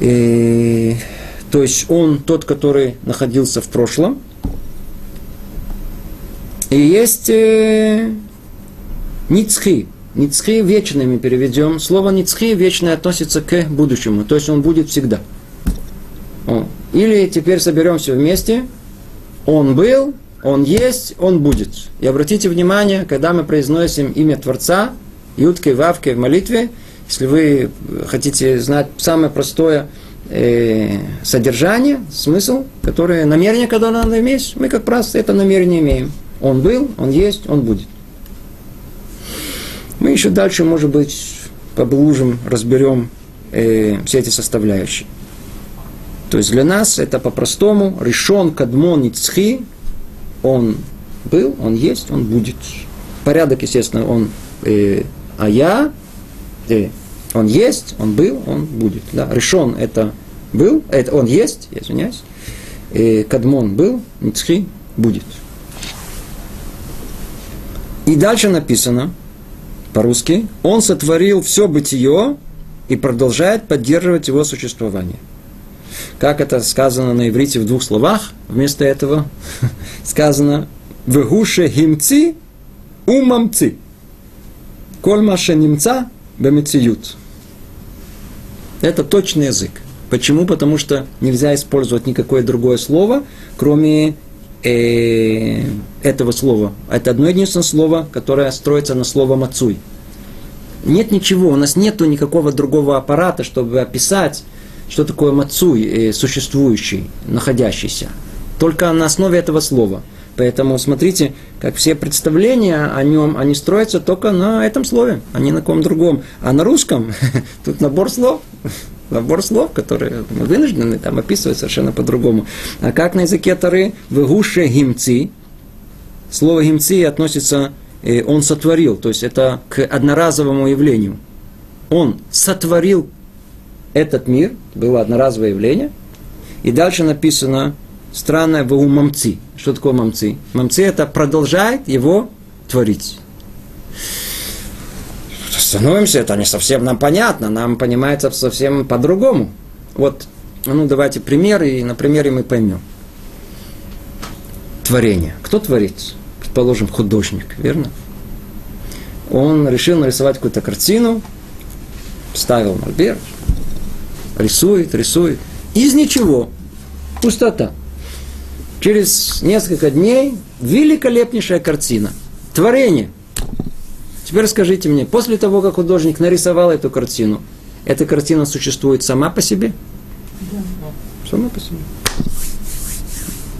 И, то есть он тот, который находился в прошлом. И есть э, ницхи. Ницхи вечными переведем. Слово ницхи вечное относится к будущему. То есть он будет всегда. О. Или теперь соберемся вместе. Он был, он есть, он будет. И обратите внимание, когда мы произносим имя Творца, Юткой, Вавкой в молитве, если вы хотите знать самое простое э, содержание, смысл, которое, намерение, которое надо иметь, мы как раз это намерение имеем. Он был, он есть, он будет. Мы еще дальше, может быть, поблужим, разберем э, все эти составляющие. То есть для нас это по-простому решен кадмон и цхи, он был, он есть, он будет. Порядок, естественно, он э, а я, э, он есть, он был, он будет. Да? Решен это был, это он есть, я извиняюсь. Э, кадмон был, Ницхи будет. И дальше написано по-русски, он сотворил все бытие и продолжает поддерживать его существование. Как это сказано на иврите в двух словах, вместо этого сказано «Вегуше химци умамци». Коль немца бемециют. Это точный язык. Почему? Потому что нельзя использовать никакое другое слово, кроме э, этого слова. Это одно единственное слово, которое строится на слово «мацуй». Нет ничего, у нас нет никакого другого аппарата, чтобы описать, что такое мацуй, э, существующий, находящийся. Только на основе этого слова – Поэтому смотрите, как все представления о нем, они строятся только на этом слове, а не на ком другом. А на русском тут набор слов, набор слов, которые мы вынуждены там описывать совершенно по-другому. А как на языке Тары в гуше гимци, слово гимци относится, э, он сотворил, то есть это к одноразовому явлению. Он сотворил этот мир, было одноразовое явление, и дальше написано странное в мамци. Что такое мамцы? Мамцы это продолжает его творить. Становимся, это не совсем нам понятно, нам понимается совсем по-другому. Вот, ну давайте пример, и на примере мы поймем. Творение. Кто творит? Предположим, художник, верно? Он решил нарисовать какую-то картину, ставил мольберт, рисует, рисует. Из ничего. Пустота через несколько дней великолепнейшая картина. Творение. Теперь скажите мне, после того, как художник нарисовал эту картину, эта картина существует сама по себе? Да. Сама по себе.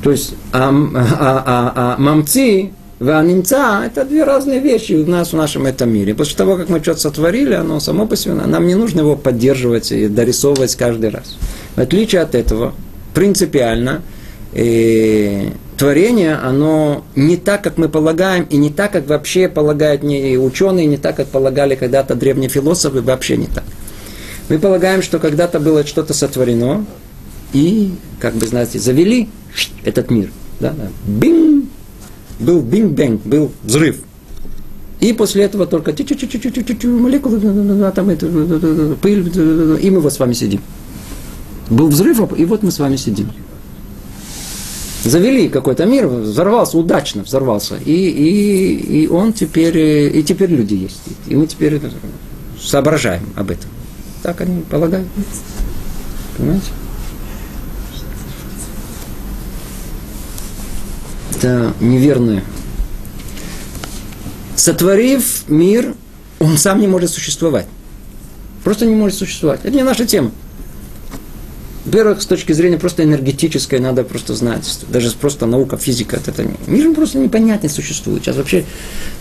То есть, а, а, а, а мамцы, ванинца – это две разные вещи у нас в нашем этом мире. После того, как мы что-то сотворили, оно само по себе, нам не нужно его поддерживать и дорисовывать каждый раз. В отличие от этого, принципиально – творение, оно не так, как мы полагаем, и не так, как вообще полагают не ученые, не так, как полагали когда-то древние философы, вообще не так. Мы полагаем, что когда-то было что-то сотворено, и, как бы знаете, завели этот мир. Да. Бим! был Big Bang, был взрыв. И после этого только молекулы, атомы, пыль, и мы вот с вами сидим. Был взрыв, и вот мы с вами сидим. Завели какой-то мир, взорвался, удачно взорвался. И, и, и он теперь, и теперь люди есть. И мы теперь соображаем об этом. Так они полагают. Понимаете? Это неверное. Сотворив мир, он сам не может существовать. Просто не может существовать. Это не наша тема. Во-первых, с точки зрения просто энергетической, надо просто знать. Даже просто наука, физика, это не. Мир просто непонятно существует. Сейчас вообще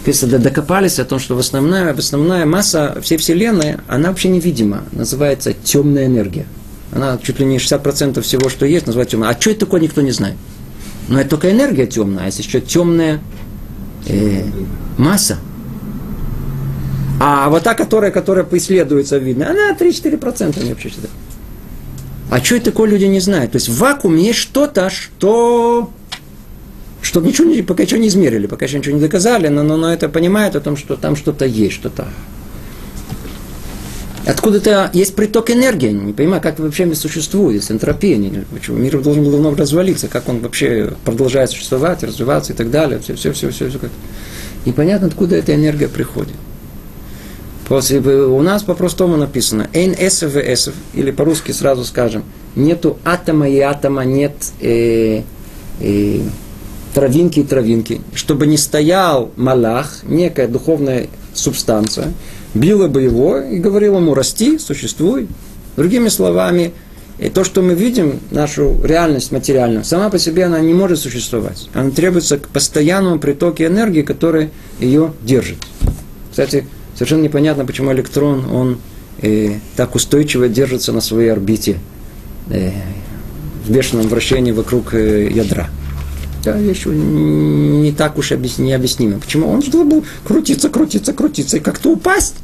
писали, докопались о том, что основная, основная масса всей Вселенной, она вообще невидима. Называется темная энергия. Она чуть ли не 60% всего, что есть, называется темная. А что это такое, никто не знает. Но это только энергия темная, а есть еще темная э, масса. А вот та, которая, которая поисследуется, видно, она 3-4% мне вообще считаю. А что это такое, люди не знают. То есть в вакууме есть что-то, что что ничего пока еще не измерили, пока еще ничего не доказали, но, но, но это понимает о том, что там что-то есть, что-то. Откуда-то есть приток энергии, не понимаю, как вообще существует, есть энтропия, не, почему мир должен был давно развалиться, как он вообще продолжает существовать, развиваться и так далее, все, все, все, все, все. Как... Непонятно, откуда эта энергия приходит. После, у нас по-простому написано «Эйн эсов и эсов», или по-русски сразу скажем, нету атома и атома, нет э, э, травинки и травинки. Чтобы не стоял малах, некая духовная субстанция, била бы его и говорила ему «расти, существуй». Другими словами, и то, что мы видим, нашу реальность материальную, сама по себе она не может существовать. Она требуется к постоянному притоке энергии, который ее держит. Кстати, Совершенно непонятно, почему электрон, он э, так устойчиво держится на своей орбите э, в бешеном вращении вокруг э, ядра. Это вещь не так уж необъяснима. Почему? Он должен был крутиться, крутиться, крутиться и как-то упасть.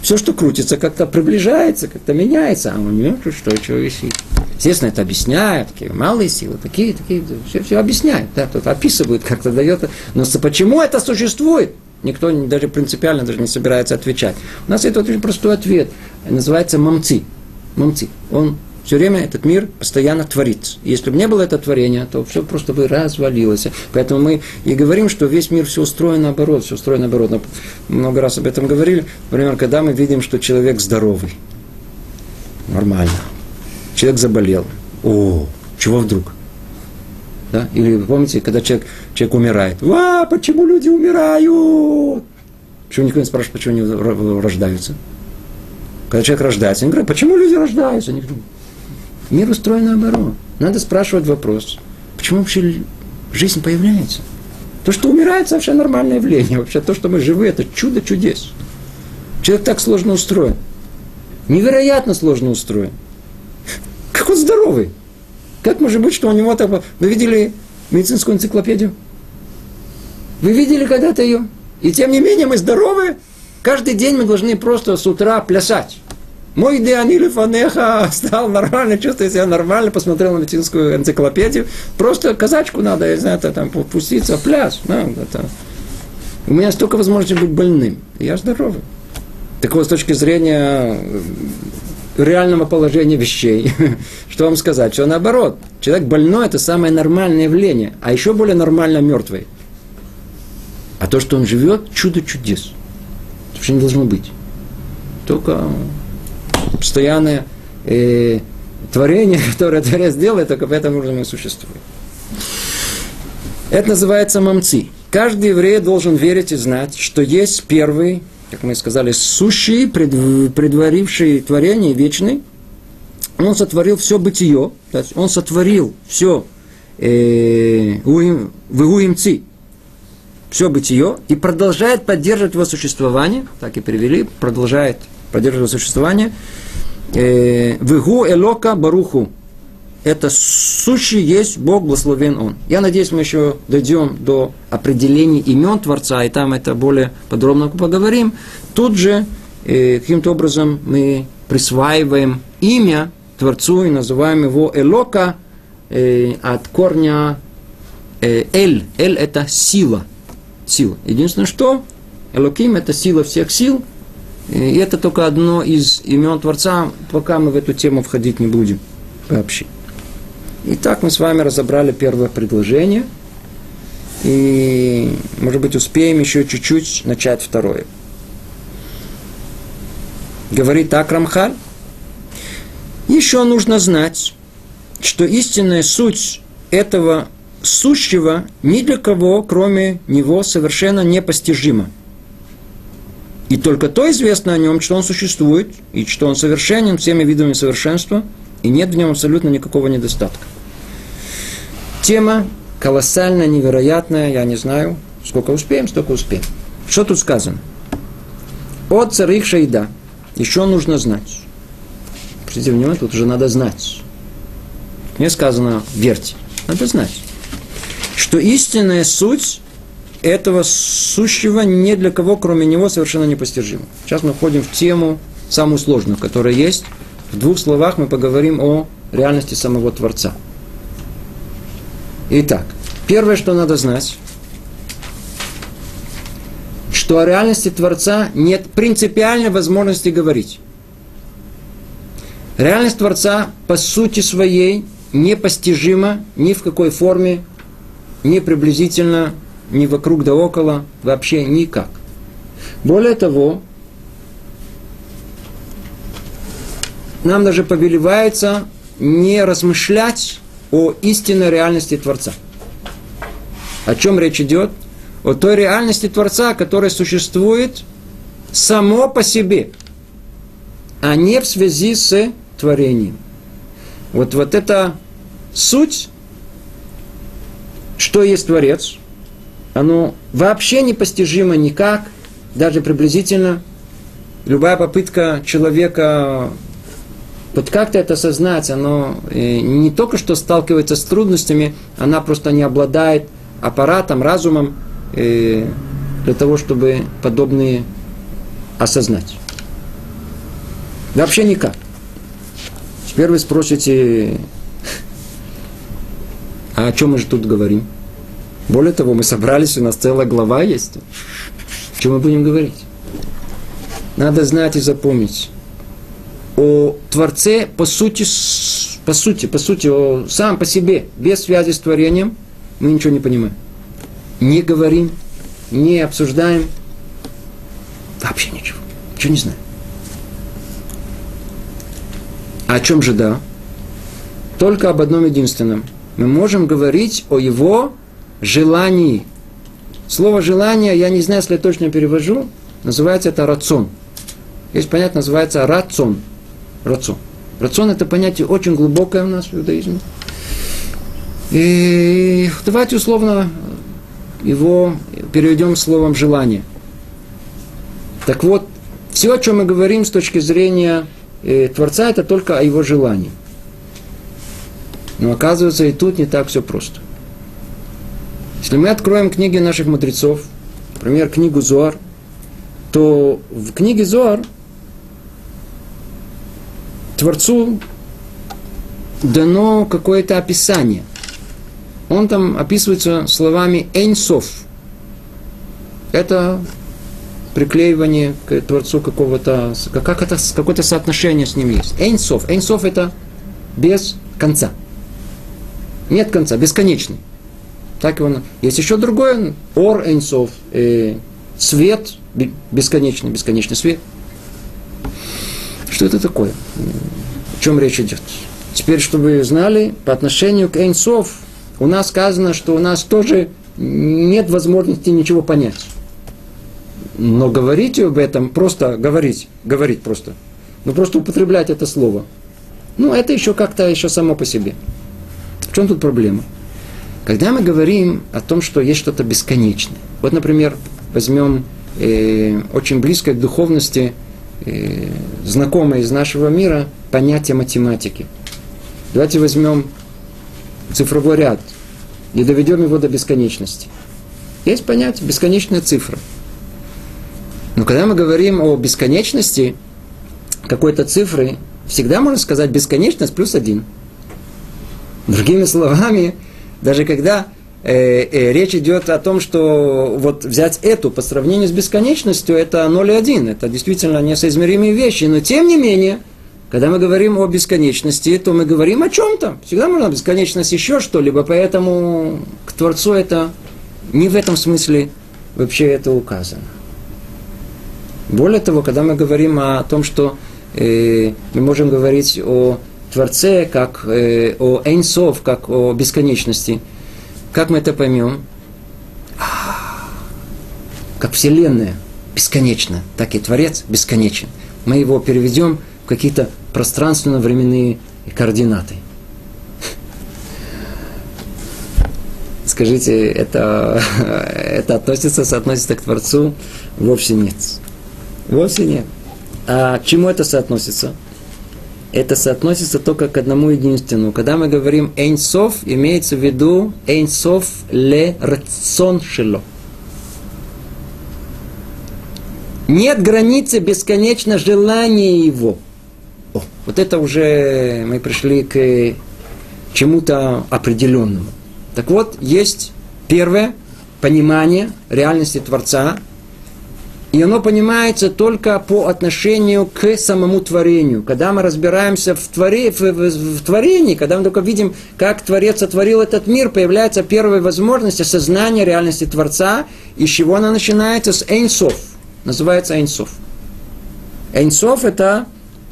Все, что крутится, как-то приближается, как-то меняется, а у него устойчиво висит. Естественно, это объясняет, такие малые силы, такие, такие, все, все объясняет, да, тут описывает, как-то дает. Но почему это существует? Никто даже принципиально даже не собирается отвечать. У нас есть очень простой ответ. Называется мамци. Мамци. Он все время этот мир постоянно творится. Если бы не было этого творения, то все просто бы развалилось. Поэтому мы и говорим, что весь мир все устроено наоборот, все устроено наоборот. Много раз об этом говорили. Например, когда мы видим, что человек здоровый, нормально. Человек заболел. О, чего вдруг? Да? Или помните, когда человек, человек умирает. А, почему люди умирают? Почему никто не спрашивает, почему они рождаются? Когда человек рождается, они говорят, почему люди рождаются? Они говорят, мир устроен наоборот. Надо спрашивать вопрос, почему вообще жизнь появляется? То, что умирает, совершенно нормальное явление. Вообще то, что мы живы, это чудо чудес. Человек так сложно устроен. Невероятно сложно устроен. Как он здоровый. Как может быть, что у него так... Вы видели медицинскую энциклопедию? Вы видели когда-то ее? И тем не менее мы здоровы. Каждый день мы должны просто с утра плясать. Мой Деанили Фанеха стал нормально, чувствует себя нормально, посмотрел на медицинскую энциклопедию. Просто казачку надо, я знаю, там пуститься пляс. Ну, это. У меня столько возможностей быть больным. Я здоровый. Так вот, с точки зрения реального положения вещей. Что вам сказать? Что наоборот, человек больной – это самое нормальное явление, а еще более нормально мертвый. А то, что он живет, чудо чудес. Это вообще не должно быть. Только постоянное э, творение, которое Творец делает, только в этом и существует. Это называется мамци. Каждый еврей должен верить и знать, что есть первый как мы сказали, сущий, предваривший творение, вечный, он сотворил все бытие, то есть он сотворил все э, Игуимци, все бытие, и продолжает поддерживать его существование, так и перевели, продолжает поддерживать его существование, э, в Элока Баруху, это сущий есть Бог, благословен Он. Я надеюсь, мы еще дойдем до определения имен Творца, и там это более подробно поговорим. Тут же э, каким-то образом мы присваиваем имя Творцу и называем его Элока э, от корня э, Эль. Эль это сила. Сила. Единственное, что Элоким это сила всех сил. И это только одно из имен Творца, пока мы в эту тему входить не будем вообще. Итак, мы с вами разобрали первое предложение. И, может быть, успеем еще чуть-чуть начать второе. Говорит так Рамхаль. Еще нужно знать, что истинная суть этого сущего ни для кого, кроме него, совершенно непостижима. И только то известно о нем, что он существует, и что он совершенен всеми видами совершенства, и нет в нем абсолютно никакого недостатка. Тема колоссальная, невероятная, я не знаю, сколько успеем, столько успеем. Что тут сказано? От царих шейда. Еще нужно знать. Обратите внимание, тут уже надо знать. Не сказано верьте. Надо знать. Что истинная суть этого сущего ни для кого, кроме него, совершенно непостижима. Сейчас мы входим в тему самую сложную, которая есть. В двух словах мы поговорим о реальности самого Творца. Итак, первое, что надо знать, что о реальности Творца нет принципиальной возможности говорить. Реальность Творца по сути своей непостижима ни в какой форме, ни приблизительно ни вокруг да около, вообще никак. Более того, нам даже повелевается не размышлять о истинной реальности Творца. О чем речь идет? О той реальности Творца, которая существует само по себе, а не в связи с творением. Вот, вот это суть, что есть Творец – оно вообще непостижимо никак, даже приблизительно. Любая попытка человека вот как-то это осознать, оно э, не только что сталкивается с трудностями, она просто не обладает аппаратом, разумом э, для того, чтобы подобные осознать. Вообще никак. Теперь вы спросите, а о чем мы же тут говорим? Более того, мы собрались, у нас целая глава есть. О чем мы будем говорить? Надо знать и запомнить. О Творце по сути, по сути, по сути, о, сам по себе, без связи с творением, мы ничего не понимаем. Не говорим, не обсуждаем. Вообще ничего. Ничего не знаем. А о чем же да? Только об одном единственном. Мы можем говорить о его желаний. Слово желание, я не знаю, если я точно перевожу, называется это рацион. Есть понятие, называется рацион. Рацион. Рацион это понятие очень глубокое у нас в иудаизме. И давайте условно его переведем словом желание. Так вот, все, о чем мы говорим с точки зрения э, Творца, это только о его желании. Но оказывается, и тут не так все просто. Если мы откроем книги наших мудрецов, например, книгу Зоар, то в книге Зоар Творцу дано какое-то описание. Он там описывается словами «эйнсов». Это приклеивание к Творцу какого-то, как это, какое-то соотношение с ним есть. Эйнсов. Эйнсов это без конца. Нет конца, бесконечный. Так его... Есть еще другое, ор энсов, э, свет, бесконечный, бесконечный свет. Что это такое? О чем речь идет? Теперь, чтобы вы знали, по отношению к Эйнсов, у нас сказано, что у нас тоже нет возможности ничего понять. Но говорить об этом, просто говорить, говорить просто. Ну, просто употреблять это слово. Ну, это еще как-то еще само по себе. В чем тут проблема? Когда мы говорим о том, что есть что-то бесконечное, вот, например, возьмем э, очень близкое к духовности, знакомое из нашего мира понятие математики. Давайте возьмем цифровой ряд и доведем его до бесконечности. Есть понятие бесконечная цифра. Но когда мы говорим о бесконечности какой-то цифры, всегда можно сказать бесконечность плюс один. Другими словами, даже когда э, э, речь идет о том, что вот взять эту по сравнению с бесконечностью, это 0 и 1, это действительно несоизмеримые вещи, но тем не менее, когда мы говорим о бесконечности, то мы говорим о чем-то. Всегда можно бесконечность еще что-либо, поэтому к Творцу это не в этом смысле вообще это указано. Более того, когда мы говорим о том, что э, мы можем говорить о Творце, как э, о Эйнсов, как о бесконечности, как мы это поймем? А, как Вселенная бесконечна, так и Творец бесконечен. Мы его переведем в какие-то пространственно-временные координаты. Скажите, это, это относится, соотносится к Творцу? Вовсе нет. Вовсе нет. А к чему это соотносится? Это соотносится только к одному единственному. Когда мы говорим «эйнсов», имеется в виду «эйнсов ле рацион шело». Нет границы бесконечно желания его. О, вот это уже мы пришли к чему-то определенному. Так вот, есть первое понимание реальности Творца, и оно понимается только по отношению к самому творению. Когда мы разбираемся в, творе, в, в, в творении, когда мы только видим, как Творец сотворил этот мир, появляется первая возможность осознания реальности Творца, из чего она начинается с Эйнсов. Называется Эйнсов. Эйнсов – это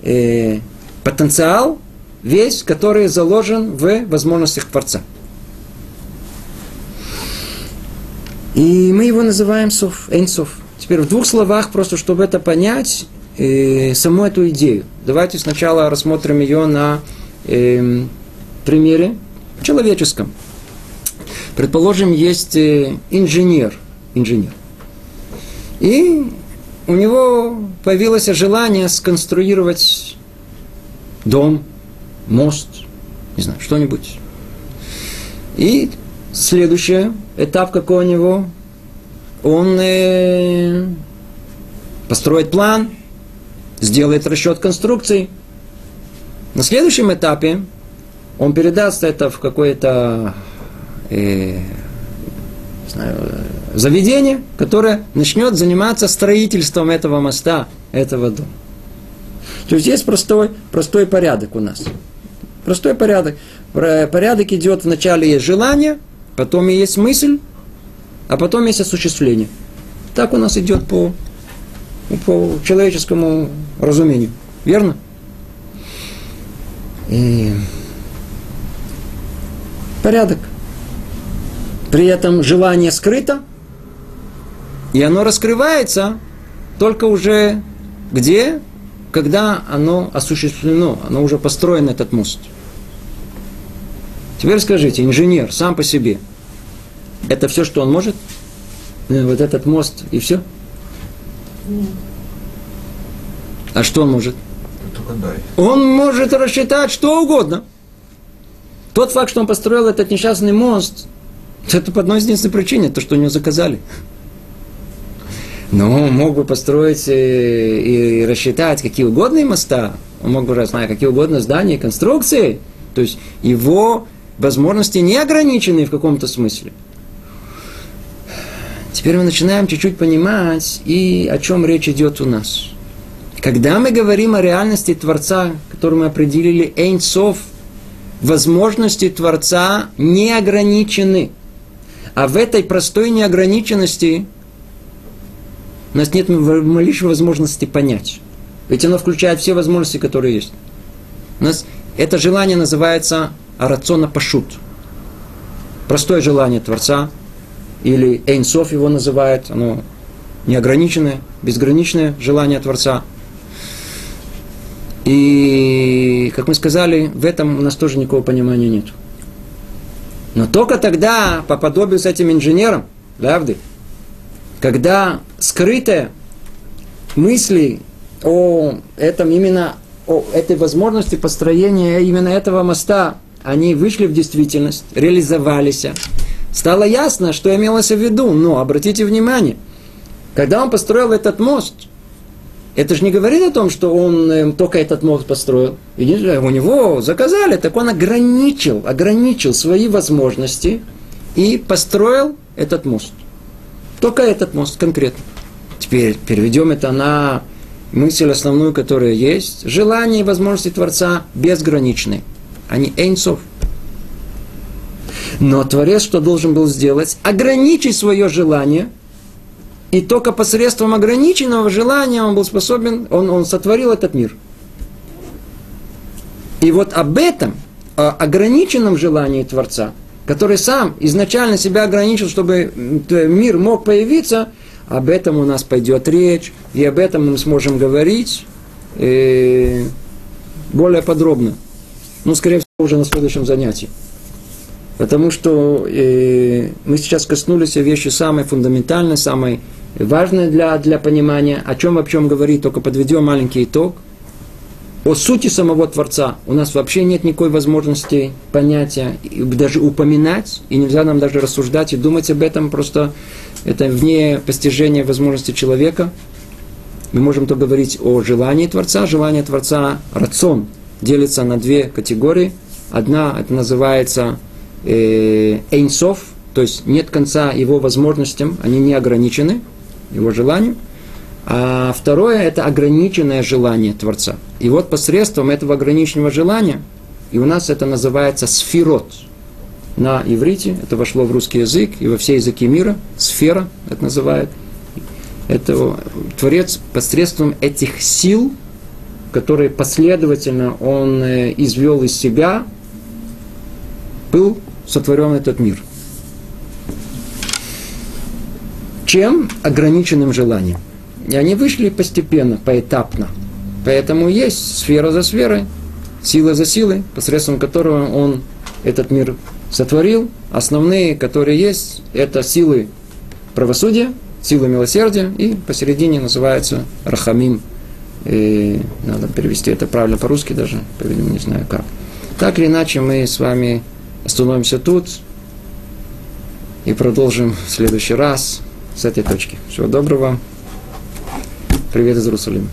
э, потенциал, весь, который заложен в возможностях Творца. И мы его называем Сов, Эйнсов. Теперь в двух словах, просто чтобы это понять, э, саму эту идею. Давайте сначала рассмотрим ее на э, примере человеческом. Предположим, есть э, инженер, инженер. И у него появилось желание сконструировать дом, мост, не знаю, что-нибудь. И следующий этап какой у него? Он э, построит план, сделает расчет конструкций. На следующем этапе он передаст это в какое-то э, знаю, заведение, которое начнет заниматься строительством этого моста, этого дома. То есть есть простой, простой порядок у нас. Простой порядок. Порядок идет вначале есть желание, потом есть мысль, а потом есть осуществление. Так у нас идет по, по человеческому разумению. Верно? И порядок. При этом желание скрыто, и оно раскрывается только уже где? Когда оно осуществлено, оно уже построено, этот мост. Теперь скажите, инженер сам по себе – это все, что он может? Э, вот этот мост и все? А что он может? Он может рассчитать что угодно. Тот факт, что он построил этот несчастный мост, это по одной единственной причине, то, что у него заказали. Но он мог бы построить э, и рассчитать какие угодно моста, он мог бы, знаю, какие угодно здания, конструкции. То есть его возможности не ограничены в каком-то смысле. Теперь мы начинаем чуть-чуть понимать, и о чем речь идет у нас. Когда мы говорим о реальности Творца, которую мы определили Эйнсов, возможности Творца не ограничены. А в этой простой неограниченности у нас нет малейшей возможности понять. Ведь оно включает все возможности, которые есть. У нас это желание называется арацона пашут. Простое желание Творца – или Эйнсов его называют, оно неограниченное, безграничное желание Творца. И, как мы сказали, в этом у нас тоже никакого понимания нет. Но только тогда, по подобию с этим инженером, правда, когда скрытые мысли о этом именно о этой возможности построения именно этого моста, они вышли в действительность, реализовались, стало ясно, что имелось в виду. Но обратите внимание, когда он построил этот мост, это же не говорит о том, что он э, только этот мост построил. у него заказали, так он ограничил, ограничил свои возможности и построил этот мост. Только этот мост конкретно. Теперь переведем это на мысль основную, которая есть. Желания и возможности Творца безграничны. Они эйнсов. Но Творец что должен был сделать? Ограничить свое желание. И только посредством ограниченного желания он был способен, он, он сотворил этот мир. И вот об этом, о ограниченном желании Творца, который сам изначально себя ограничил, чтобы мир мог появиться, об этом у нас пойдет речь, и об этом мы сможем говорить э, более подробно. Ну, скорее всего, уже на следующем занятии. Потому что э, мы сейчас коснулись вещи самой фундаментальной, самой важной для, для понимания, о чем, о чем говорить, только подведем маленький итог. О сути самого Творца у нас вообще нет никакой возможности понятия, даже упоминать, и нельзя нам даже рассуждать и думать об этом, просто это вне постижения возможности человека. Мы можем то говорить о желании Творца. Желание Творца, рацион, делится на две категории. Одна, это называется э, эйнсов, то есть нет конца его возможностям, они не ограничены, его желанию. А второе – это ограниченное желание Творца. И вот посредством этого ограниченного желания, и у нас это называется сферот. На иврите это вошло в русский язык и во все языки мира. Сфера это называют. Это Творец посредством этих сил, которые последовательно он э, извел из себя, был сотворен этот мир. Чем? Ограниченным желанием. И они вышли постепенно, поэтапно. Поэтому есть сфера за сферой, сила за силой, посредством которого он этот мир сотворил. Основные, которые есть, это силы правосудия, силы милосердия, и посередине называется Рахамим. И надо перевести это правильно по-русски даже, по-видимому, не знаю как. Так или иначе, мы с вами остановимся тут и продолжим в следующий раз с этой точки. Всего доброго. Привет из Иерусалима.